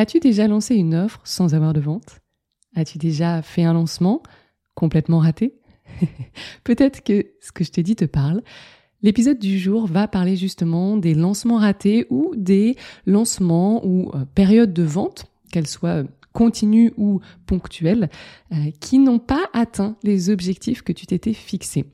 As-tu déjà lancé une offre sans avoir de vente? As-tu déjà fait un lancement complètement raté? Peut-être que ce que je te dis te parle. L'épisode du jour va parler justement des lancements ratés ou des lancements ou euh, périodes de vente, qu'elles soient continues ou ponctuelles, euh, qui n'ont pas atteint les objectifs que tu t'étais fixés.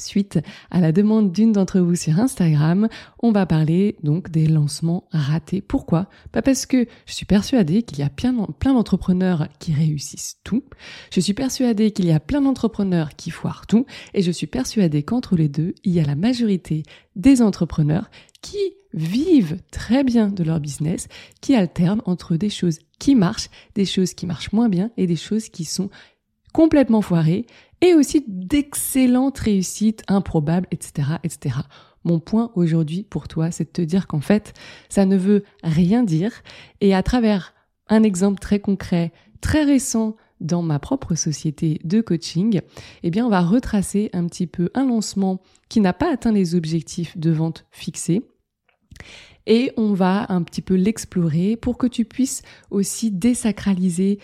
Suite à la demande d'une d'entre vous sur Instagram, on va parler donc des lancements ratés. Pourquoi? Pas parce que je suis persuadée qu'il y a plein, plein d'entrepreneurs qui réussissent tout. Je suis persuadée qu'il y a plein d'entrepreneurs qui foirent tout. Et je suis persuadée qu'entre les deux, il y a la majorité des entrepreneurs qui vivent très bien de leur business, qui alternent entre des choses qui marchent, des choses qui marchent moins bien et des choses qui sont complètement foirées et aussi d'excellentes réussites improbables, etc., etc. Mon point aujourd'hui pour toi, c'est de te dire qu'en fait, ça ne veut rien dire. Et à travers un exemple très concret, très récent dans ma propre société de coaching, eh bien, on va retracer un petit peu un lancement qui n'a pas atteint les objectifs de vente fixés. Et on va un petit peu l'explorer pour que tu puisses aussi désacraliser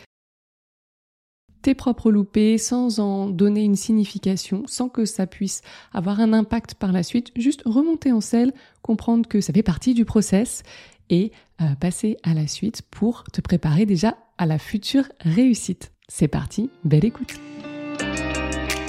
tes propres loupés sans en donner une signification, sans que ça puisse avoir un impact par la suite, juste remonter en selle, comprendre que ça fait partie du process et euh, passer à la suite pour te préparer déjà à la future réussite. C'est parti, belle écoute.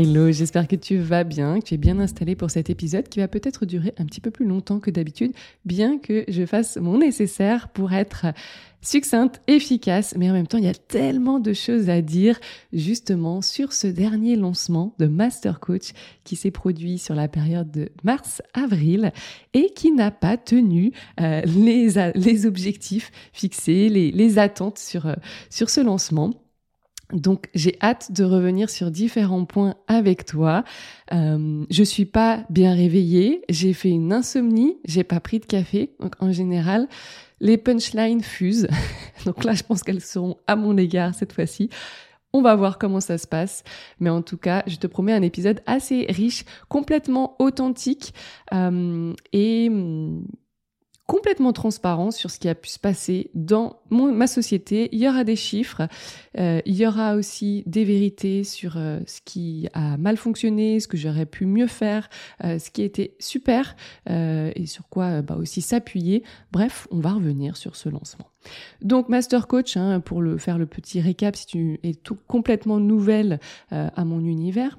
Hello, j'espère que tu vas bien, que tu es bien installé pour cet épisode qui va peut-être durer un petit peu plus longtemps que d'habitude, bien que je fasse mon nécessaire pour être succincte, efficace, mais en même temps, il y a tellement de choses à dire justement sur ce dernier lancement de Master Coach qui s'est produit sur la période de mars-avril et qui n'a pas tenu euh, les, les objectifs fixés, les, les attentes sur, euh, sur ce lancement. Donc j'ai hâte de revenir sur différents points avec toi. Euh, je suis pas bien réveillée, j'ai fait une insomnie, j'ai pas pris de café. Donc en général, les punchlines fusent. donc là, je pense qu'elles seront à mon égard cette fois-ci. On va voir comment ça se passe, mais en tout cas, je te promets un épisode assez riche, complètement authentique euh, et complètement transparent sur ce qui a pu se passer dans ma société. Il y aura des chiffres, euh, il y aura aussi des vérités sur euh, ce qui a mal fonctionné, ce que j'aurais pu mieux faire, euh, ce qui était super et sur quoi bah, aussi s'appuyer. Bref, on va revenir sur ce lancement. Donc Master Coach, hein, pour le faire le petit récap, si tu es tout complètement nouvelle à mon univers.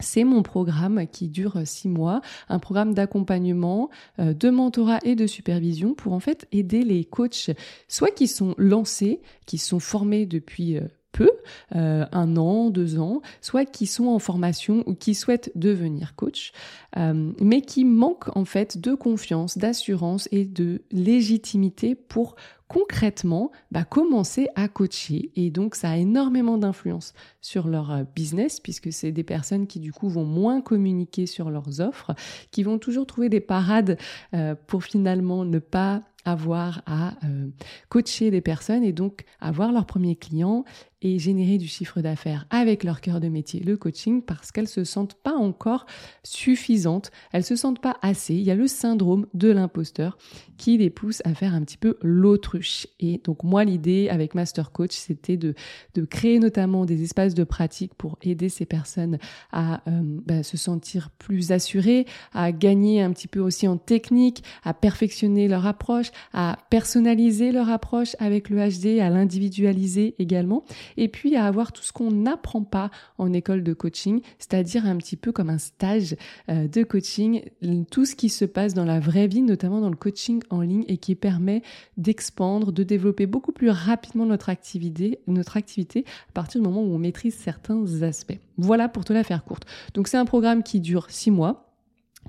C'est mon programme qui dure six mois, un programme d'accompagnement, euh, de mentorat et de supervision pour en fait aider les coachs, soit qui sont lancés, qui sont formés depuis euh, peu, euh, un an, deux ans, soit qui sont en formation ou qui souhaitent devenir coach, mais qui manquent en fait de confiance, d'assurance et de légitimité pour concrètement bah, commencer à coacher. Et donc, ça a énormément d'influence sur leur euh, business, puisque c'est des personnes qui, du coup, vont moins communiquer sur leurs offres, qui vont toujours trouver des parades euh, pour finalement ne pas avoir à euh, coacher des personnes et donc avoir leurs premiers clients et générer du chiffre d'affaires avec leur cœur de métier, le coaching, parce qu'elles se sentent pas encore suffisantes, elles se sentent pas assez. Il y a le syndrome de l'imposteur qui les pousse à faire un petit peu l'autruche. Et donc moi, l'idée avec Master Coach, c'était de, de créer notamment des espaces de pratique pour aider ces personnes à euh, bah, se sentir plus assurées, à gagner un petit peu aussi en technique, à perfectionner leur approche, à personnaliser leur approche avec le HD, à l'individualiser également et puis à avoir tout ce qu'on n'apprend pas en école de coaching, c'est-à-dire un petit peu comme un stage euh, de coaching, tout ce qui se passe dans la vraie vie, notamment dans le coaching en ligne et qui permet d'expandre, de développer beaucoup plus rapidement notre activité, notre activité à partir du moment où on maîtrise certains aspects. Voilà pour te la faire courte. Donc c'est un programme qui dure six mois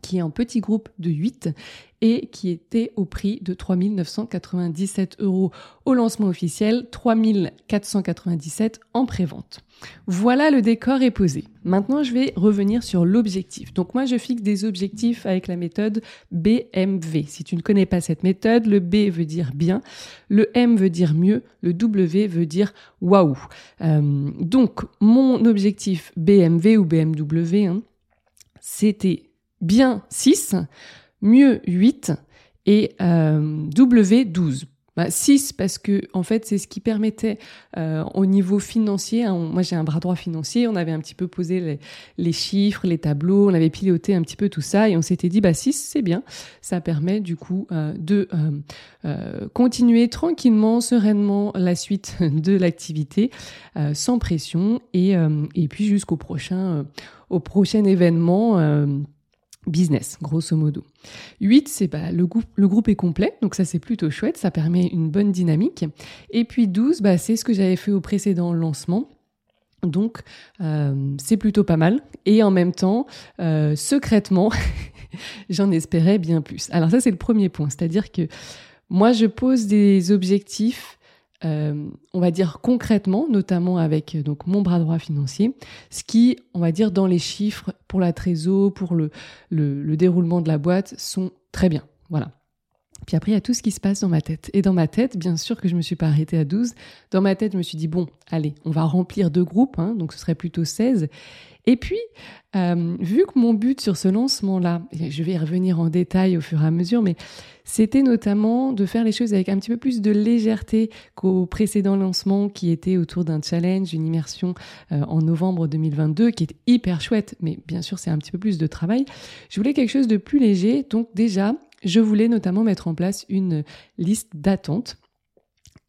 qui est en petit groupe de 8 et qui était au prix de 3 997 euros au lancement officiel, 3 497 en prévente. Voilà, le décor est posé. Maintenant, je vais revenir sur l'objectif. Donc moi, je fixe des objectifs avec la méthode BMV. Si tu ne connais pas cette méthode, le B veut dire bien, le M veut dire mieux, le W veut dire waouh. Euh, donc, mon objectif BMV ou BMW, hein, c'était bien 6, mieux 8 et euh, W 12. 6 parce que en fait c'est ce qui permettait euh, au niveau financier, hein, moi j'ai un bras droit financier, on avait un petit peu posé les, chiffres, les tableaux, on avait piloté un petit peu tout ça et on s'était dit bah 6 c'est bien, ça permet du coup euh, de continuer tranquillement, sereinement la suite de l'activité sans pression et, et puis jusqu'au prochain, prochain événement business, grosso modo. 8, c'est bah, le, groupe, le groupe est complet, donc ça c'est plutôt chouette, ça permet une bonne dynamique. Et puis 12, bah, c'est ce que j'avais fait au précédent lancement. Donc euh, c'est plutôt pas mal. Et en même temps, euh, secrètement, j'en espérais bien plus. Alors ça c'est le premier point, c'est-à-dire que moi je pose des objectifs euh, on va dire concrètement, notamment avec euh, donc mon bras droit financier, ce qui, on va dire dans les chiffres pour la trésor, pour le, le, déroulement de la boîte, sont très bien. Voilà. Puis après, il y a tout ce qui se passe dans ma tête. Et dans ma tête, bien sûr que je me suis pas arrêtée à 12. Dans ma tête, je me suis dit, bon, allez, on va remplir deux groupes, hein, donc ce serait plutôt 16. Et puis, euh, vu que mon but sur ce lancement-là, je vais y revenir en détail au fur et à mesure, mais c'était notamment de faire les choses avec un petit peu plus de légèreté qu'au précédent lancement qui était autour d'un challenge, une immersion euh, en novembre 2022 qui est hyper chouette, mais bien sûr c'est un petit peu plus de travail. Je voulais quelque chose de plus léger, donc déjà je voulais notamment mettre en place une liste d'attente.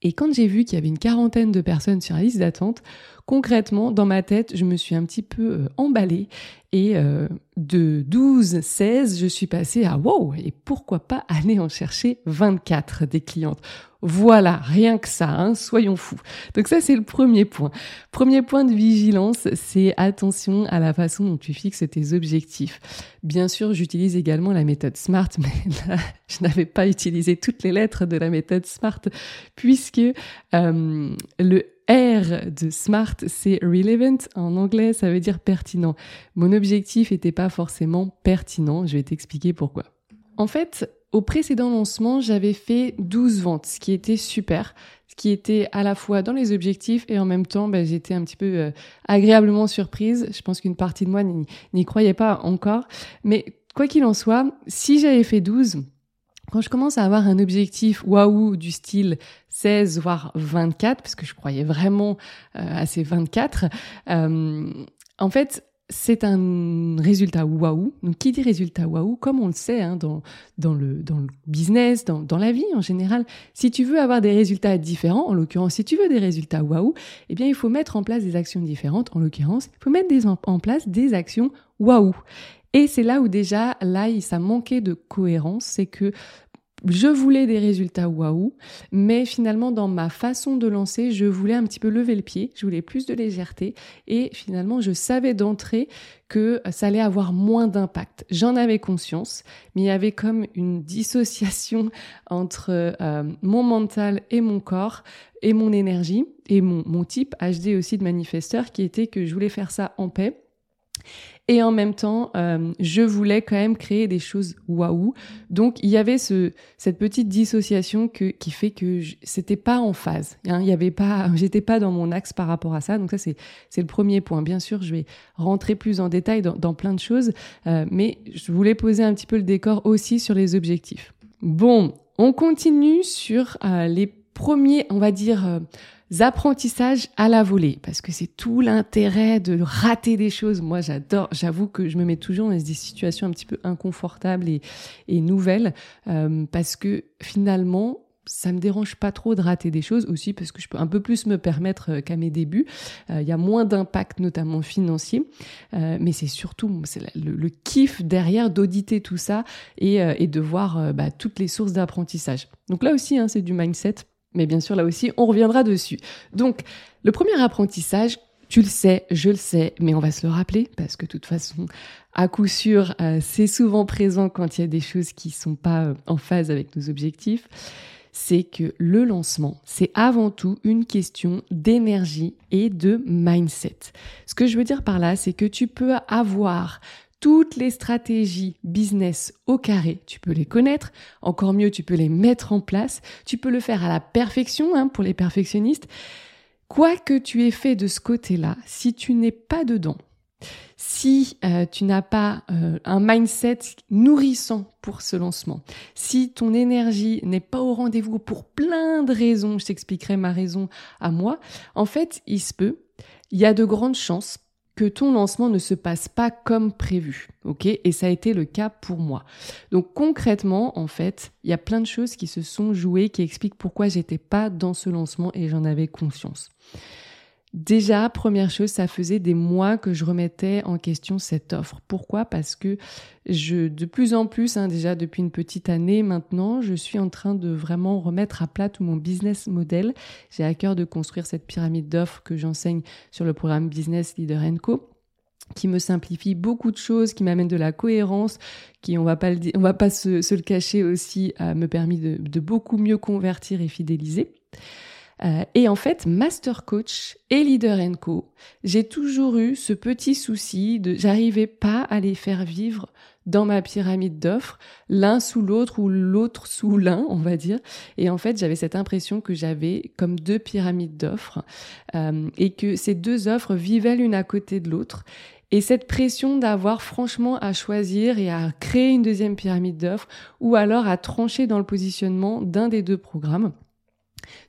Et quand j'ai vu qu'il y avait une quarantaine de personnes sur la liste d'attente, concrètement, dans ma tête, je me suis un petit peu euh, emballée et euh, de 12, 16, je suis passée à wow, et pourquoi pas aller en chercher 24 des clientes. Voilà, rien que ça, hein, soyons fous. Donc ça, c'est le premier point. Premier point de vigilance, c'est attention à la façon dont tu fixes tes objectifs. Bien sûr, j'utilise également la méthode SMART, mais là, je n'avais pas utilisé toutes les lettres de la méthode SMART, puisque euh, le R de smart, c'est relevant. En anglais, ça veut dire pertinent. Mon objectif n'était pas forcément pertinent. Je vais t'expliquer pourquoi. En fait, au précédent lancement, j'avais fait 12 ventes, ce qui était super, ce qui était à la fois dans les objectifs et en même temps, ben, j'étais un petit peu euh, agréablement surprise. Je pense qu'une partie de moi n'y croyait pas encore. Mais quoi qu'il en soit, si j'avais fait 12, quand je commence à avoir un objectif waouh du style 16 voire 24 parce que je croyais vraiment euh, à ces 24 euh, en fait c'est un résultat waouh. Donc, qui dit résultat waouh, comme on le sait hein, dans, dans, le, dans le business, dans, dans la vie en général, si tu veux avoir des résultats différents, en l'occurrence, si tu veux des résultats waouh, eh bien, il faut mettre en place des actions différentes. En l'occurrence, il faut mettre des, en place des actions waouh. Et c'est là où déjà, là, ça manquait de cohérence, c'est que je voulais des résultats waouh, mais finalement dans ma façon de lancer, je voulais un petit peu lever le pied, je voulais plus de légèreté et finalement je savais d'entrée que ça allait avoir moins d'impact. J'en avais conscience, mais il y avait comme une dissociation entre euh, mon mental et mon corps et mon énergie et mon, mon type HD aussi de manifesteur qui était que je voulais faire ça en paix et en même temps, euh, je voulais quand même créer des choses waouh. Donc il y avait ce, cette petite dissociation que, qui fait que c'était pas en phase. Hein, il y avait pas, j'étais pas dans mon axe par rapport à ça. Donc ça c'est c'est le premier point. Bien sûr, je vais rentrer plus en détail dans, plein de choses, euh, mais je voulais poser un petit peu le décor aussi sur les objectifs. Bon, on continue sur euh, les premiers, on va dire euh, apprentissages à la volée, parce que c'est tout l'intérêt de rater des choses. Moi, j'adore, j'avoue que je me mets toujours dans des situations un petit peu inconfortables et, nouvelles, euh, parce que finalement, ça me dérange pas trop de rater des choses aussi parce que je peux un peu plus me permettre euh, qu'à mes débuts. Euh, il y a moins d'impact, notamment financier, mais c'est surtout le, kiff derrière d'auditer tout ça et, et de voir bah, toutes les sources d'apprentissage. Donc là aussi, hein, c'est du mindset mais bien sûr, là aussi, on reviendra dessus. Donc, le premier apprentissage, Tu le sais, je le sais, mais on va se le rappeler parce que de toute façon, à coup sûr, euh, c'est souvent présent quand il y a des choses qui sont pas euh, en phase avec nos objectifs. C'est que le lancement, c'est avant tout une question d'énergie et de mindset. Ce que je veux dire par là, c'est que tu peux avoir toutes les stratégies business au carré, tu peux les connaître, encore mieux, tu peux les mettre en place, tu peux le faire à la perfection hein, pour les perfectionnistes. Quoi que tu aies fait de ce côté-là, si tu n'es pas dedans, si euh, tu n'as pas euh, un mindset nourrissant pour ce lancement, si ton énergie n'est pas au rendez-vous pour plein de raisons, je t'expliquerai ma raison à moi, en fait, il se peut, il y a de grandes chances ton lancement ne se passe pas comme prévu. OK? Et ça a été le cas pour moi. Donc concrètement, en fait, il y a plein de choses qui se sont jouées qui expliquent pourquoi j'étais pas dans ce lancement et j'en avais conscience. Déjà, première chose, ça faisait des mois que je remettais en question cette offre. Pourquoi? Parce que je, de plus en plus, hein, déjà depuis une petite année maintenant, je suis en train de vraiment remettre à plat tout mon business model. J'ai à cœur de construire cette pyramide d'offres que j'enseigne sur le programme Business Leader Co qui me simplifie beaucoup de choses, qui m'amène de la cohérence, qui, on va pas le, on va pas se, le cacher aussi, me permis de, de beaucoup mieux convertir et fidéliser. Euh, et en fait, Master Coach et Leader Co, j'ai toujours eu ce petit souci de j'arrivais pas à les faire vivre dans ma pyramide d'offres, l'un sous l'autre ou l'autre sous l'un, on va dire. Et en fait, j'avais cette impression que j'avais comme deux pyramides d'offres euh, et que ces deux offres vivaient l'une à côté de l'autre. Et cette pression d'avoir franchement à choisir et à créer une deuxième pyramide d'offres ou alors à trancher dans le positionnement d'un des deux programmes.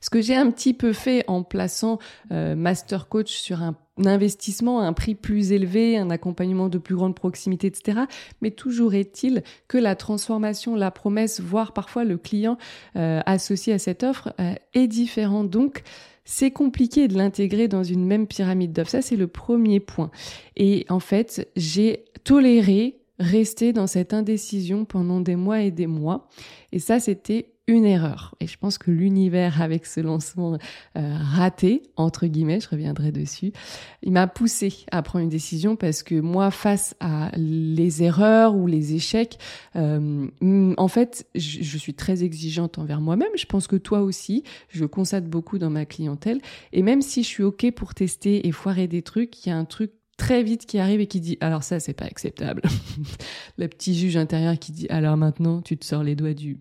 Ce que j'ai un petit peu fait en plaçant euh, Master Coach sur un, investissement à un prix plus élevé, un accompagnement de plus grande proximité, etc. Mais toujours est-il que la transformation, la promesse, voire parfois le client euh, associé à cette offre euh, est différent. Donc, c'est compliqué de l'intégrer dans une même pyramide d'offres. Ça, c'est le premier point. Et en fait, j'ai toléré rester dans cette indécision pendant des mois et des mois. Et ça, c'était une erreur. Et je pense que l'univers, avec ce lancement euh, raté, entre guillemets, je reviendrai dessus, il m'a poussé à prendre une décision parce que moi, face à les erreurs ou les échecs, euh, en fait, je, suis très exigeante envers moi-même. Je pense que toi aussi, je constate beaucoup dans ma clientèle. Et même si je suis OK pour tester et foirer des trucs, il y a un truc très vite qui arrive et qui dit alors ça c'est pas acceptable. le petit juge intérieur qui dit alors maintenant tu te sors les doigts du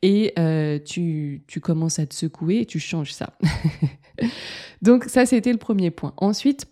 et euh, tu, tu commences à te secouer et tu changes ça. Donc ça c'était le premier point. Ensuite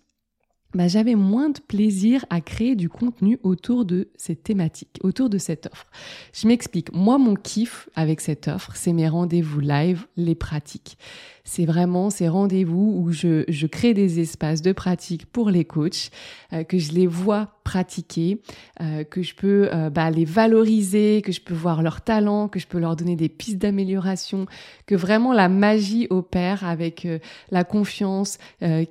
bah, j'avais moins de plaisir à créer du contenu autour de cette thématique, autour de cette offre. Je m'explique. Moi, mon kiff avec cette offre, c'est mes rendez-vous live, les pratiques c'est vraiment ces rendez-vous où je, je, crée des espaces de pratique pour les coachs, euh, que je les vois pratiquer, euh, que je peux euh, bah, les valoriser, que je peux voir leurs talents, que je peux leur donner des pistes d'amélioration, que vraiment la magie opère avec la confiance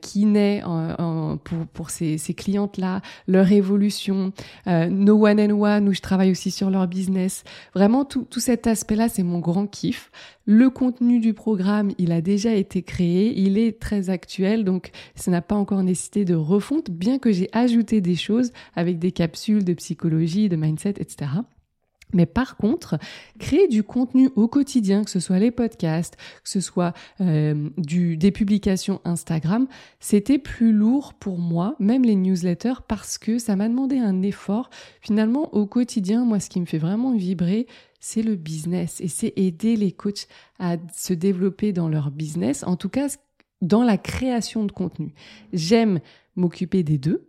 qui naît en, pour, pour ces, ces clientes-là, leur évolution, no one and one où je travaille aussi sur leur business. Vraiment tout, tout cet aspect-là, c'est mon grand kiff. Le contenu du programme, il a déjà été créé, il est très actuel, donc ça n'a pas encore nécessité de refonte, bien que j'ai ajouté des choses avec des capsules de psychologie, de mindset, etc. Mais par contre, créer du contenu au quotidien, que ce soit les podcasts, que ce soit euh, des publications Instagram, c'était plus lourd pour moi, même les newsletters, parce que ça m'a demandé un effort. Finalement, au quotidien, moi, ce qui me fait vraiment vibrer, c'est le business et c'est aider les coachs à se développer dans leur business, en tout cas dans la création de contenu. J'aime m'occuper des deux,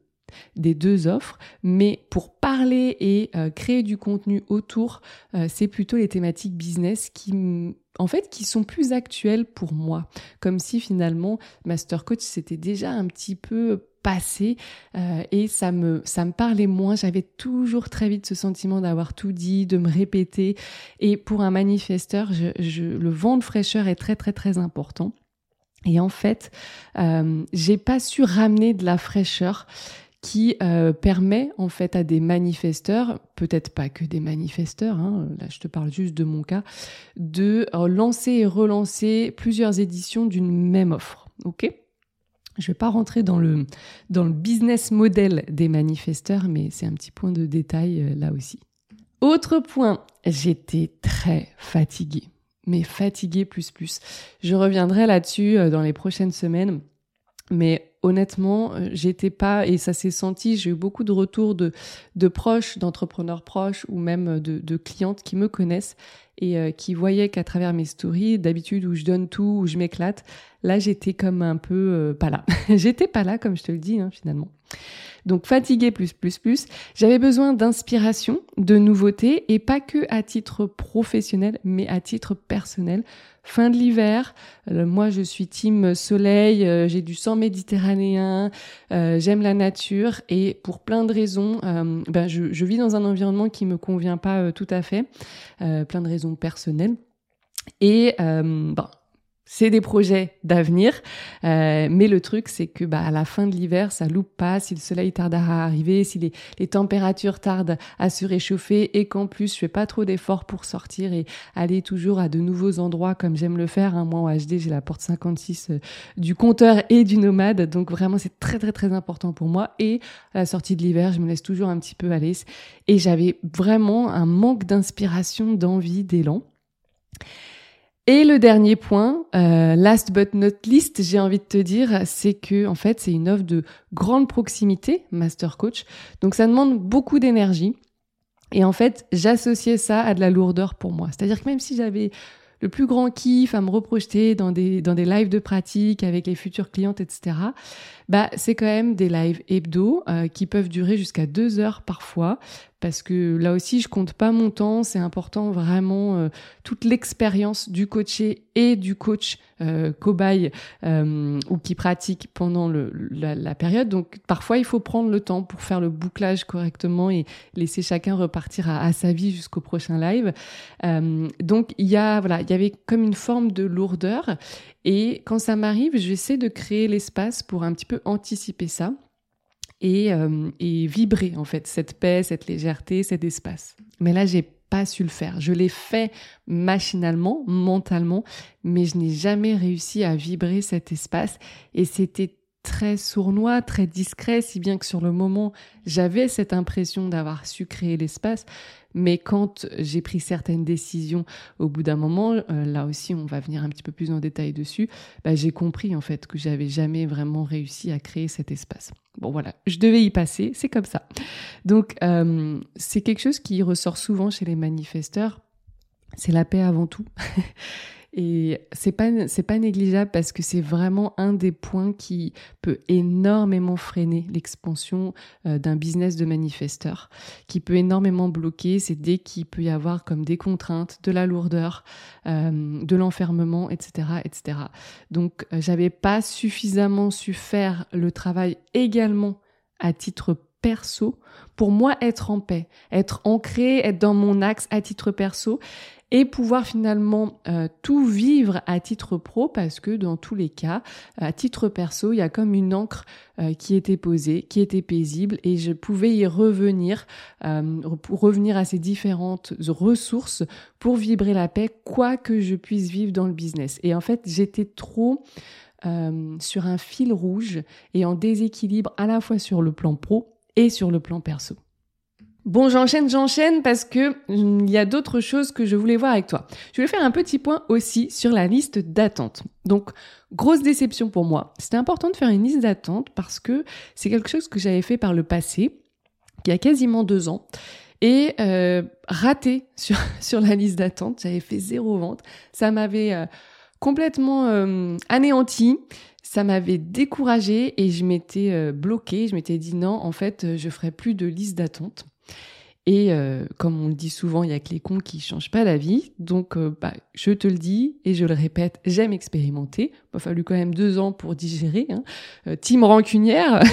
des deux offres, mais pour parler et euh, créer du contenu autour, euh, c'est plutôt les thématiques business qui en fait qui sont plus actuelles pour moi, comme si finalement Master Coach c'était déjà un petit peu passé euh, et ça me ça me parlait moins. J'avais toujours très vite ce sentiment d'avoir tout dit de me répéter. Et pour un manifesteur le vent de fraîcheur est très très très important. Et en fait euh, j'ai pas su ramener de la fraîcheur qui euh, permet en fait à des manifesteurs, peut-être pas que des manifesteurs, hein, là je te parle juste de mon cas, de lancer et relancer plusieurs éditions d'une même offre. Ok? Je vais pas rentrer dans le, dans le business model des manifesteurs, mais c'est un petit point de détail euh, là aussi. Autre point, j'étais très fatiguée, mais fatiguée plus plus. Je reviendrai là-dessus euh, dans les prochaines semaines, mais honnêtement, euh, j'étais pas, et ça s'est senti, j'ai eu beaucoup de retours de, proches, d'entrepreneurs proches ou même de, de, clientes qui me connaissent et euh, qui voyaient qu'à travers mes stories, d'habitude où je donne tout, où je m'éclate, là j'étais comme un peu euh, pas là. j'étais pas là, comme je te le dis hein, finalement. Donc fatiguée plus plus plus, j'avais besoin d'inspiration, de nouveautés et pas que à titre professionnel, mais à titre personnel. Fin de l'hiver, euh, moi je suis team soleil, j'ai du sang méditerranéen, j'aime la nature et pour plein de raisons, ben je, je, vis dans un environnement qui me convient pas tout à fait, plein de raisons personnelles. Et ben, c'est des projets d'avenir, euh, mais le truc c'est que bah à la fin de l'hiver ça loupe pas si le soleil tarde à arriver, si les, températures tardent à se réchauffer et qu'en plus je fais pas trop d'efforts pour sortir et aller toujours à de nouveaux endroits comme j'aime le faire. Hein. Moi en HD j'ai la porte 56 euh, du compteur et du nomade, donc vraiment c'est très très très important pour moi. Et à la sortie de l'hiver je me laisse toujours un petit peu aller et j'avais vraiment un manque d'inspiration, d'envie, d'élan. Et le dernier point, euh, last but not least, j'ai envie de te dire, c'est que en fait, c'est une offre de grande proximité, Master Coach. Donc ça demande beaucoup d'énergie. Et en fait, j'associais ça à de la lourdeur pour moi. C'est-à-dire que même si j'avais le plus grand kiff à me reprojeter dans des, dans des lives de pratique avec les futures clientes, etc., bah, c'est quand même des lives hebdo euh, qui peuvent durer jusqu'à deux heures parfois parce que là aussi je compte pas mon temps, c'est important vraiment euh, toute l'expérience du coaché et du coach euh, cobaye euh, ou qui pratique pendant le, la, période. Donc parfois il faut prendre le temps pour faire le bouclage correctement et laisser chacun repartir à, sa vie jusqu'au prochain live. Donc il y a voilà, il y avait comme une forme de lourdeur et quand ça m'arrive, j'essaie de créer l'espace pour un petit peu anticiper ça et, euh, et vibrer en fait cette paix, cette légèreté, cet espace. Mais là, j'ai pas su le faire. Je l'ai fait machinalement, mentalement, mais je n'ai jamais réussi à vibrer cet espace et c'était très sournois, très discret, si bien que sur le moment, j'avais cette impression d'avoir su créer l'espace, mais quand j'ai pris certaines décisions au bout d'un moment, euh, là aussi on va venir un petit peu plus en détail dessus, bah, j'ai compris en fait que j'avais jamais vraiment réussi à créer cet espace. Bon voilà, je devais y passer, c'est comme ça. Donc euh, c'est quelque chose qui ressort souvent chez les manifesteurs, c'est la paix avant tout. Et c'est pas c'est pas négligeable parce que c'est vraiment un des points qui peut énormément freiner l'expansion euh, d'un business de manifesteur, qui peut énormément bloquer. C'est dès qu'il peut y avoir comme des contraintes, de la lourdeur, euh, de l'enfermement, etc., etc. Donc euh, j'avais pas suffisamment su faire le travail également à titre perso pour moi être en paix, être ancré, être dans mon axe à titre perso et pouvoir finalement euh, tout vivre à titre pro parce que dans tous les cas, à titre perso, il y a comme une encre euh, qui était posée, qui était paisible et je pouvais y revenir, euh, pour revenir à ces différentes ressources pour vibrer la paix, quoi que je puisse vivre dans le business. Et en fait, j'étais trop sur un fil rouge et en déséquilibre à la fois sur le plan pro et sur le plan perso. Bon, j'enchaîne, j'enchaîne parce que il y a d'autres choses que je voulais voir avec toi. Je voulais faire un petit point aussi sur la liste d'attente. Donc, grosse déception pour moi. C'était important de faire une liste d'attente parce que c'est quelque chose que j'avais fait par le passé, il y a quasiment deux ans, et euh, raté sur, sur la liste d'attente. J'avais fait zéro vente. Ça m'avait euh, complètement euh, anéanti ça m'avait découragée et je m'étais euh, bloquée. Je m'étais dit non, en fait, je ferai plus de liste d'attente. Et euh, comme on le dit souvent, il y a que les cons qui changent pas la vie. Donc, euh, bah, je te le dis et je le répète, j'aime expérimenter. Il m'a fallu quand même deux ans pour digérer. Hein. Euh, team rancunière.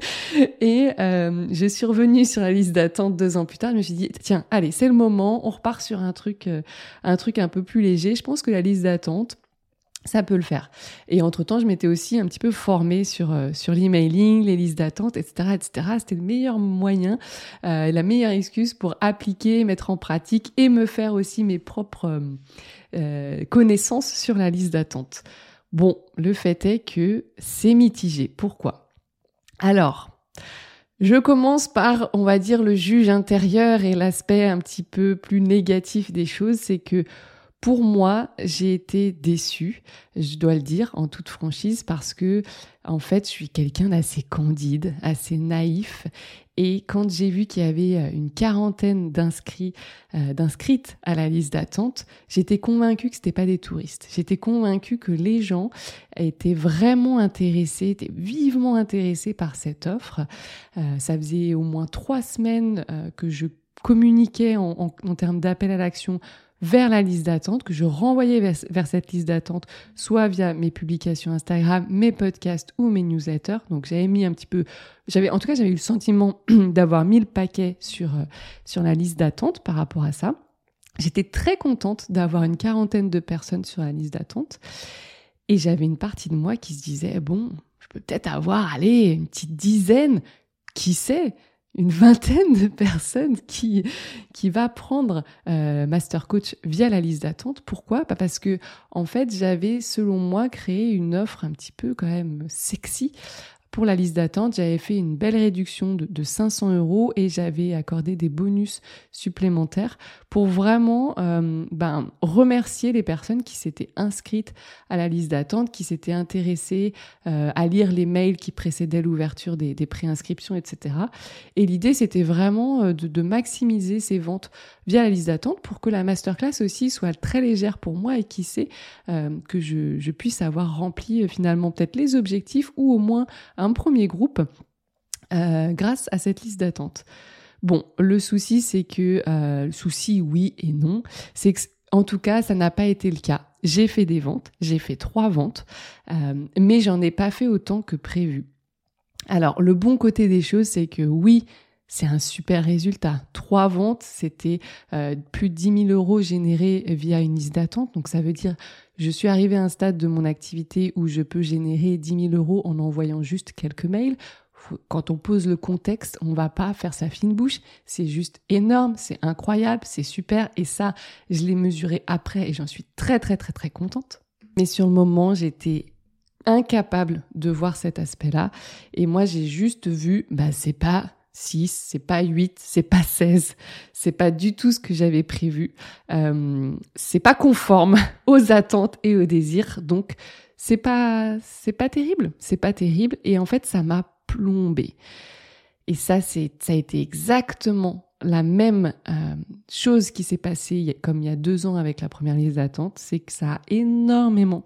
et je suis revenue sur la liste d'attente deux ans plus tard. Je me suis dit, tiens, allez, c'est le moment. On repart sur un truc, un truc un peu plus léger. Je pense que la liste d'attente, ça peut le faire. Et entre-temps, je m'étais aussi un petit peu formée sur, euh, sur l'emailing, les listes d'attente, etc., etc. C'était le meilleur moyen, euh, la meilleure excuse pour appliquer, mettre en pratique et me faire aussi mes propres euh, connaissances sur la liste d'attente. Bon, le fait est que c'est mitigé. Pourquoi? Alors, je commence par, on va dire, le juge intérieur et l'aspect un petit peu plus négatif des choses, c'est que pour moi, j'ai été déçue, je dois le dire en toute franchise, parce que en fait, je suis quelqu'un d'assez candide, assez naïf, et quand j'ai vu qu'il y avait euh, une quarantaine d'inscrits, euh, d'inscrites à la liste d'attente, j'étais convaincue que c'était pas des touristes. J'étais convaincue que les gens étaient vraiment intéressés, étaient vivement intéressés par cette offre. Euh, ça faisait au moins trois semaines que je communiquais en, en termes d'appel à l'action vers la liste d'attente, que je renvoyais vers, cette liste d'attente, soit via mes publications Instagram, mes podcasts ou mes newsletters. Donc j'avais mis un petit peu, j'avais, en tout cas, j'avais eu le sentiment d'avoir mis le paquet sur, euh, sur la liste d'attente par rapport à ça. J'étais très contente d'avoir une quarantaine de personnes sur la liste d'attente. Et j'avais une partie de moi qui se disait, bon, je peux peut-être avoir, allez, une petite dizaine, qui sait? Une vingtaine de personnes qui qui va prendre euh, Master Coach via la liste d'attente. Pourquoi? Pas parce que en fait j'avais selon moi créé une offre un petit peu quand même sexy pour la liste d'attente, j'avais fait une belle réduction de, 500 euros et j'avais accordé des bonus supplémentaires pour vraiment euh, ben, remercier les personnes qui s'étaient inscrites à la liste d'attente, qui s'étaient intéressées euh, à lire les mails qui précédaient l'ouverture des, des préinscriptions, etc. Et l'idée, c'était vraiment euh, de, de maximiser ces ventes via la liste d'attente pour que la masterclass aussi soit très légère pour moi et qui sait que je, je, puisse avoir rempli finalement peut-être les objectifs ou au moins un premier groupe euh, grâce à cette liste d'attente. Bon, le souci c'est que le souci oui et non, c'est que en tout cas ça n'a pas été le cas. J'ai fait des ventes, j'ai fait trois ventes, mais j'en ai pas fait autant que prévu. Alors, le bon côté des choses, c'est que oui, c'est un super résultat. Trois ventes, c'était euh, plus de 10 000 euros générés via une liste d'attente. Donc ça veut dire, je suis arrivé à un stade de mon activité où je peux générer 10 000 euros en envoyant juste quelques mails. Quand on pose le contexte, on va pas faire sa fine bouche. C'est juste énorme, c'est incroyable, c'est super. Et ça, je l'ai mesuré après et j'en suis très très très très contente. Mais sur le moment, j'étais incapable de voir cet aspect-là. Et moi, j'ai juste vu, bah, c'est pas 6, c'est pas 8, c'est pas 16, c'est pas du tout ce que j'avais prévu. Euh, c'est pas conforme aux attentes et aux désirs, donc c'est pas c'est pas terrible, c'est pas terrible et en fait ça m'a plombé. Et ça c'est ça a été exactement la même euh, chose qui s'est passée comme il y a deux ans avec la première liste d'attente, c'est que ça a énormément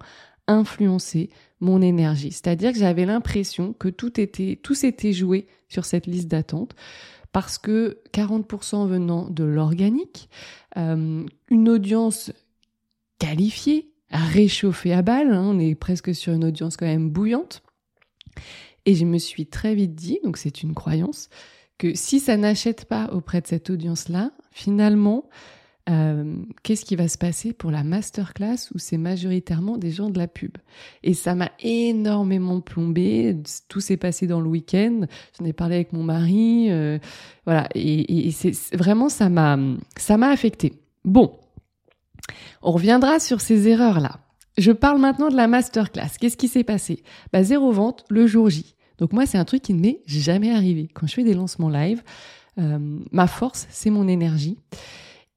influencé mon énergie. C'est-à-dire que j'avais l'impression que tout était, tout s'était joué sur cette liste d'attente parce que 40% venant de l'organique, euh, une audience qualifiée, réchauffée à balle, hein, on est presque sur une audience quand même bouillante. Et je me suis très vite dit, donc c'est une croyance, que si ça n'achète pas auprès de cette audience-là, finalement, euh, qu'est-ce qui va se passer pour la masterclass où c'est majoritairement des gens de la pub? Et ça m'a énormément plombé. Tout s'est passé dans le week-end. J'en ai parlé avec mon mari. Euh, voilà. Et, c'est vraiment ça m'a ça m'a affecté. Bon, on reviendra sur ces erreurs là. Je parle maintenant de la masterclass. Qu'est-ce qui s'est passé? Bah zéro vente le jour J. Donc moi c'est un truc qui ne m'est jamais arrivé. Quand je fais des lancements live, euh, ma force c'est mon énergie.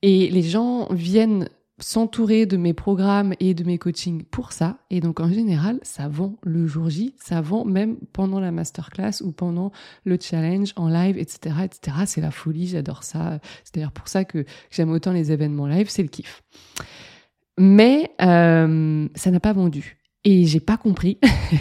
Et les gens viennent s'entourer de mes programmes et de mes coachings pour ça. Et donc en général, ça vend le jour J, ça vend même pendant la masterclass ou pendant le challenge en live, etc., etc. C'est la folie, j'adore ça. C'est d'ailleurs pour ça que j'aime autant les événements live, c'est le kiff. Mais euh, ça n'a pas vendu. Et j'ai pas compris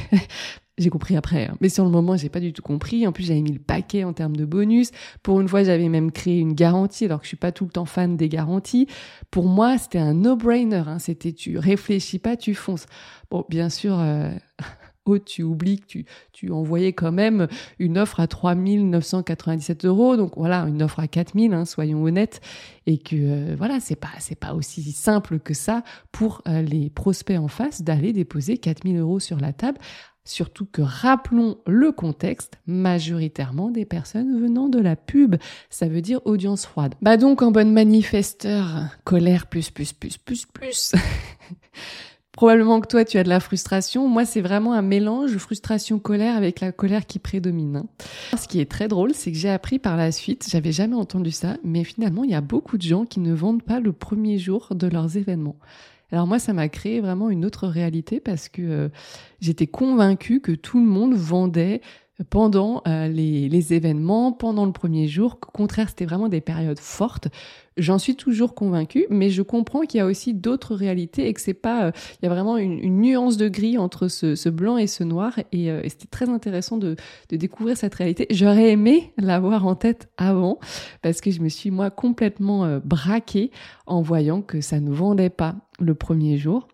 J'ai compris après, hein. mais sur le moment, j'ai pas du tout compris. En plus, j'avais mis le paquet en termes de bonus. Pour une fois, j'avais même créé une garantie, alors que je suis pas tout le temps fan des garanties. Pour moi, c'était un no-brainer. Hein. C'était tu réfléchis pas, tu fonces. Bon, bien sûr. Euh... Oh, tu oublies que tu, envoyais quand même une offre à 3997 euros. Donc voilà, une offre à 4000, hein, soyons honnêtes. Et que euh, voilà, c'est pas, pas aussi simple que ça pour euh, les prospects en face d'aller déposer 4000 euros sur la table. Surtout que rappelons le contexte, majoritairement des personnes venant de la pub, ça veut dire audience froide. Bah donc en bonne manifesteur, colère plus plus plus plus plus. Probablement que toi, tu as de la frustration. Moi, c'est vraiment un mélange frustration-colère avec la colère qui prédomine. Hein. Ce qui est très drôle, c'est que j'ai appris par la suite, j'avais jamais entendu ça, mais finalement, il y a beaucoup de gens qui ne vendent pas le premier jour de leurs événements. Alors moi, ça m'a créé vraiment une autre réalité parce que euh, j'étais convaincue que tout le monde vendait pendant euh, les, événements, pendant le premier jour. Au contraire, c'était vraiment des périodes fortes. J'en suis toujours convaincue, mais je comprends qu'il y a aussi d'autres réalités et que c'est pas, euh, il y a vraiment une, nuance de gris entre ce, blanc et ce noir. Et, euh, et c'était très intéressant de, de, découvrir cette réalité. J'aurais aimé l'avoir en tête avant parce que je me suis moi complètement braquée en voyant que ça ne vendait pas le premier jour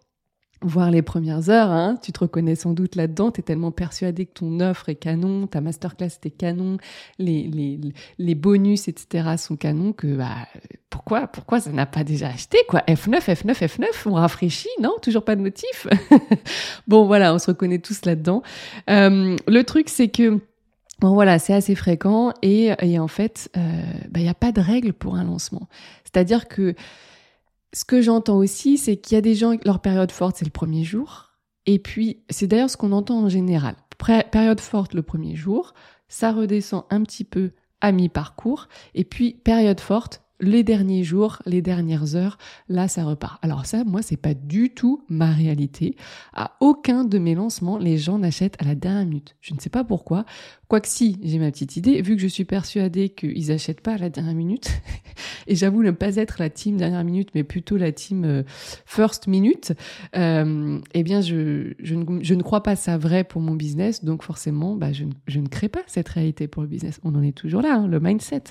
voir les premières heures, hein, tu te reconnais sans doute là-dedans, tu es tellement persuadé que ton offre est canon, ta masterclass est canon, les, les, les bonus, etc. sont canons, que bah, pourquoi, pourquoi ça n'a pas déjà acheté quoi? F9, F9, F9, on rafraîchit, non? Toujours pas de motif? Bon voilà, on se reconnaît tous là-dedans. Euh, le truc c'est que Bon voilà, c'est assez fréquent et, et en fait, il euh, n'y bah, a pas de règle pour un lancement. C'est-à-dire que ce que j'entends aussi, c'est qu'il y a des gens, leur période forte, c'est le premier jour. Et puis, c'est d'ailleurs ce qu'on entend en général. période forte le premier jour, ça redescend un petit peu à mi-parcours. Et puis, période forte, les derniers jours, les dernières heures, là ça repart. Alors ça, moi, c'est pas du tout ma réalité. À aucun de mes lancements, les gens n'achètent à la dernière minute. Je ne sais pas pourquoi. Quoique si, j'ai ma petite idée, vu que je suis persuadée qu'ils achètent pas à la dernière minute, et j'avoue ne pas être la team dernière minute, mais plutôt la team euh, first minute, euh, eh bien, je, je, ne, je, ne, crois pas ça vrai pour mon business, donc forcément, bah, je, je, ne crée pas cette réalité pour le business. On en est toujours là, hein, le mindset.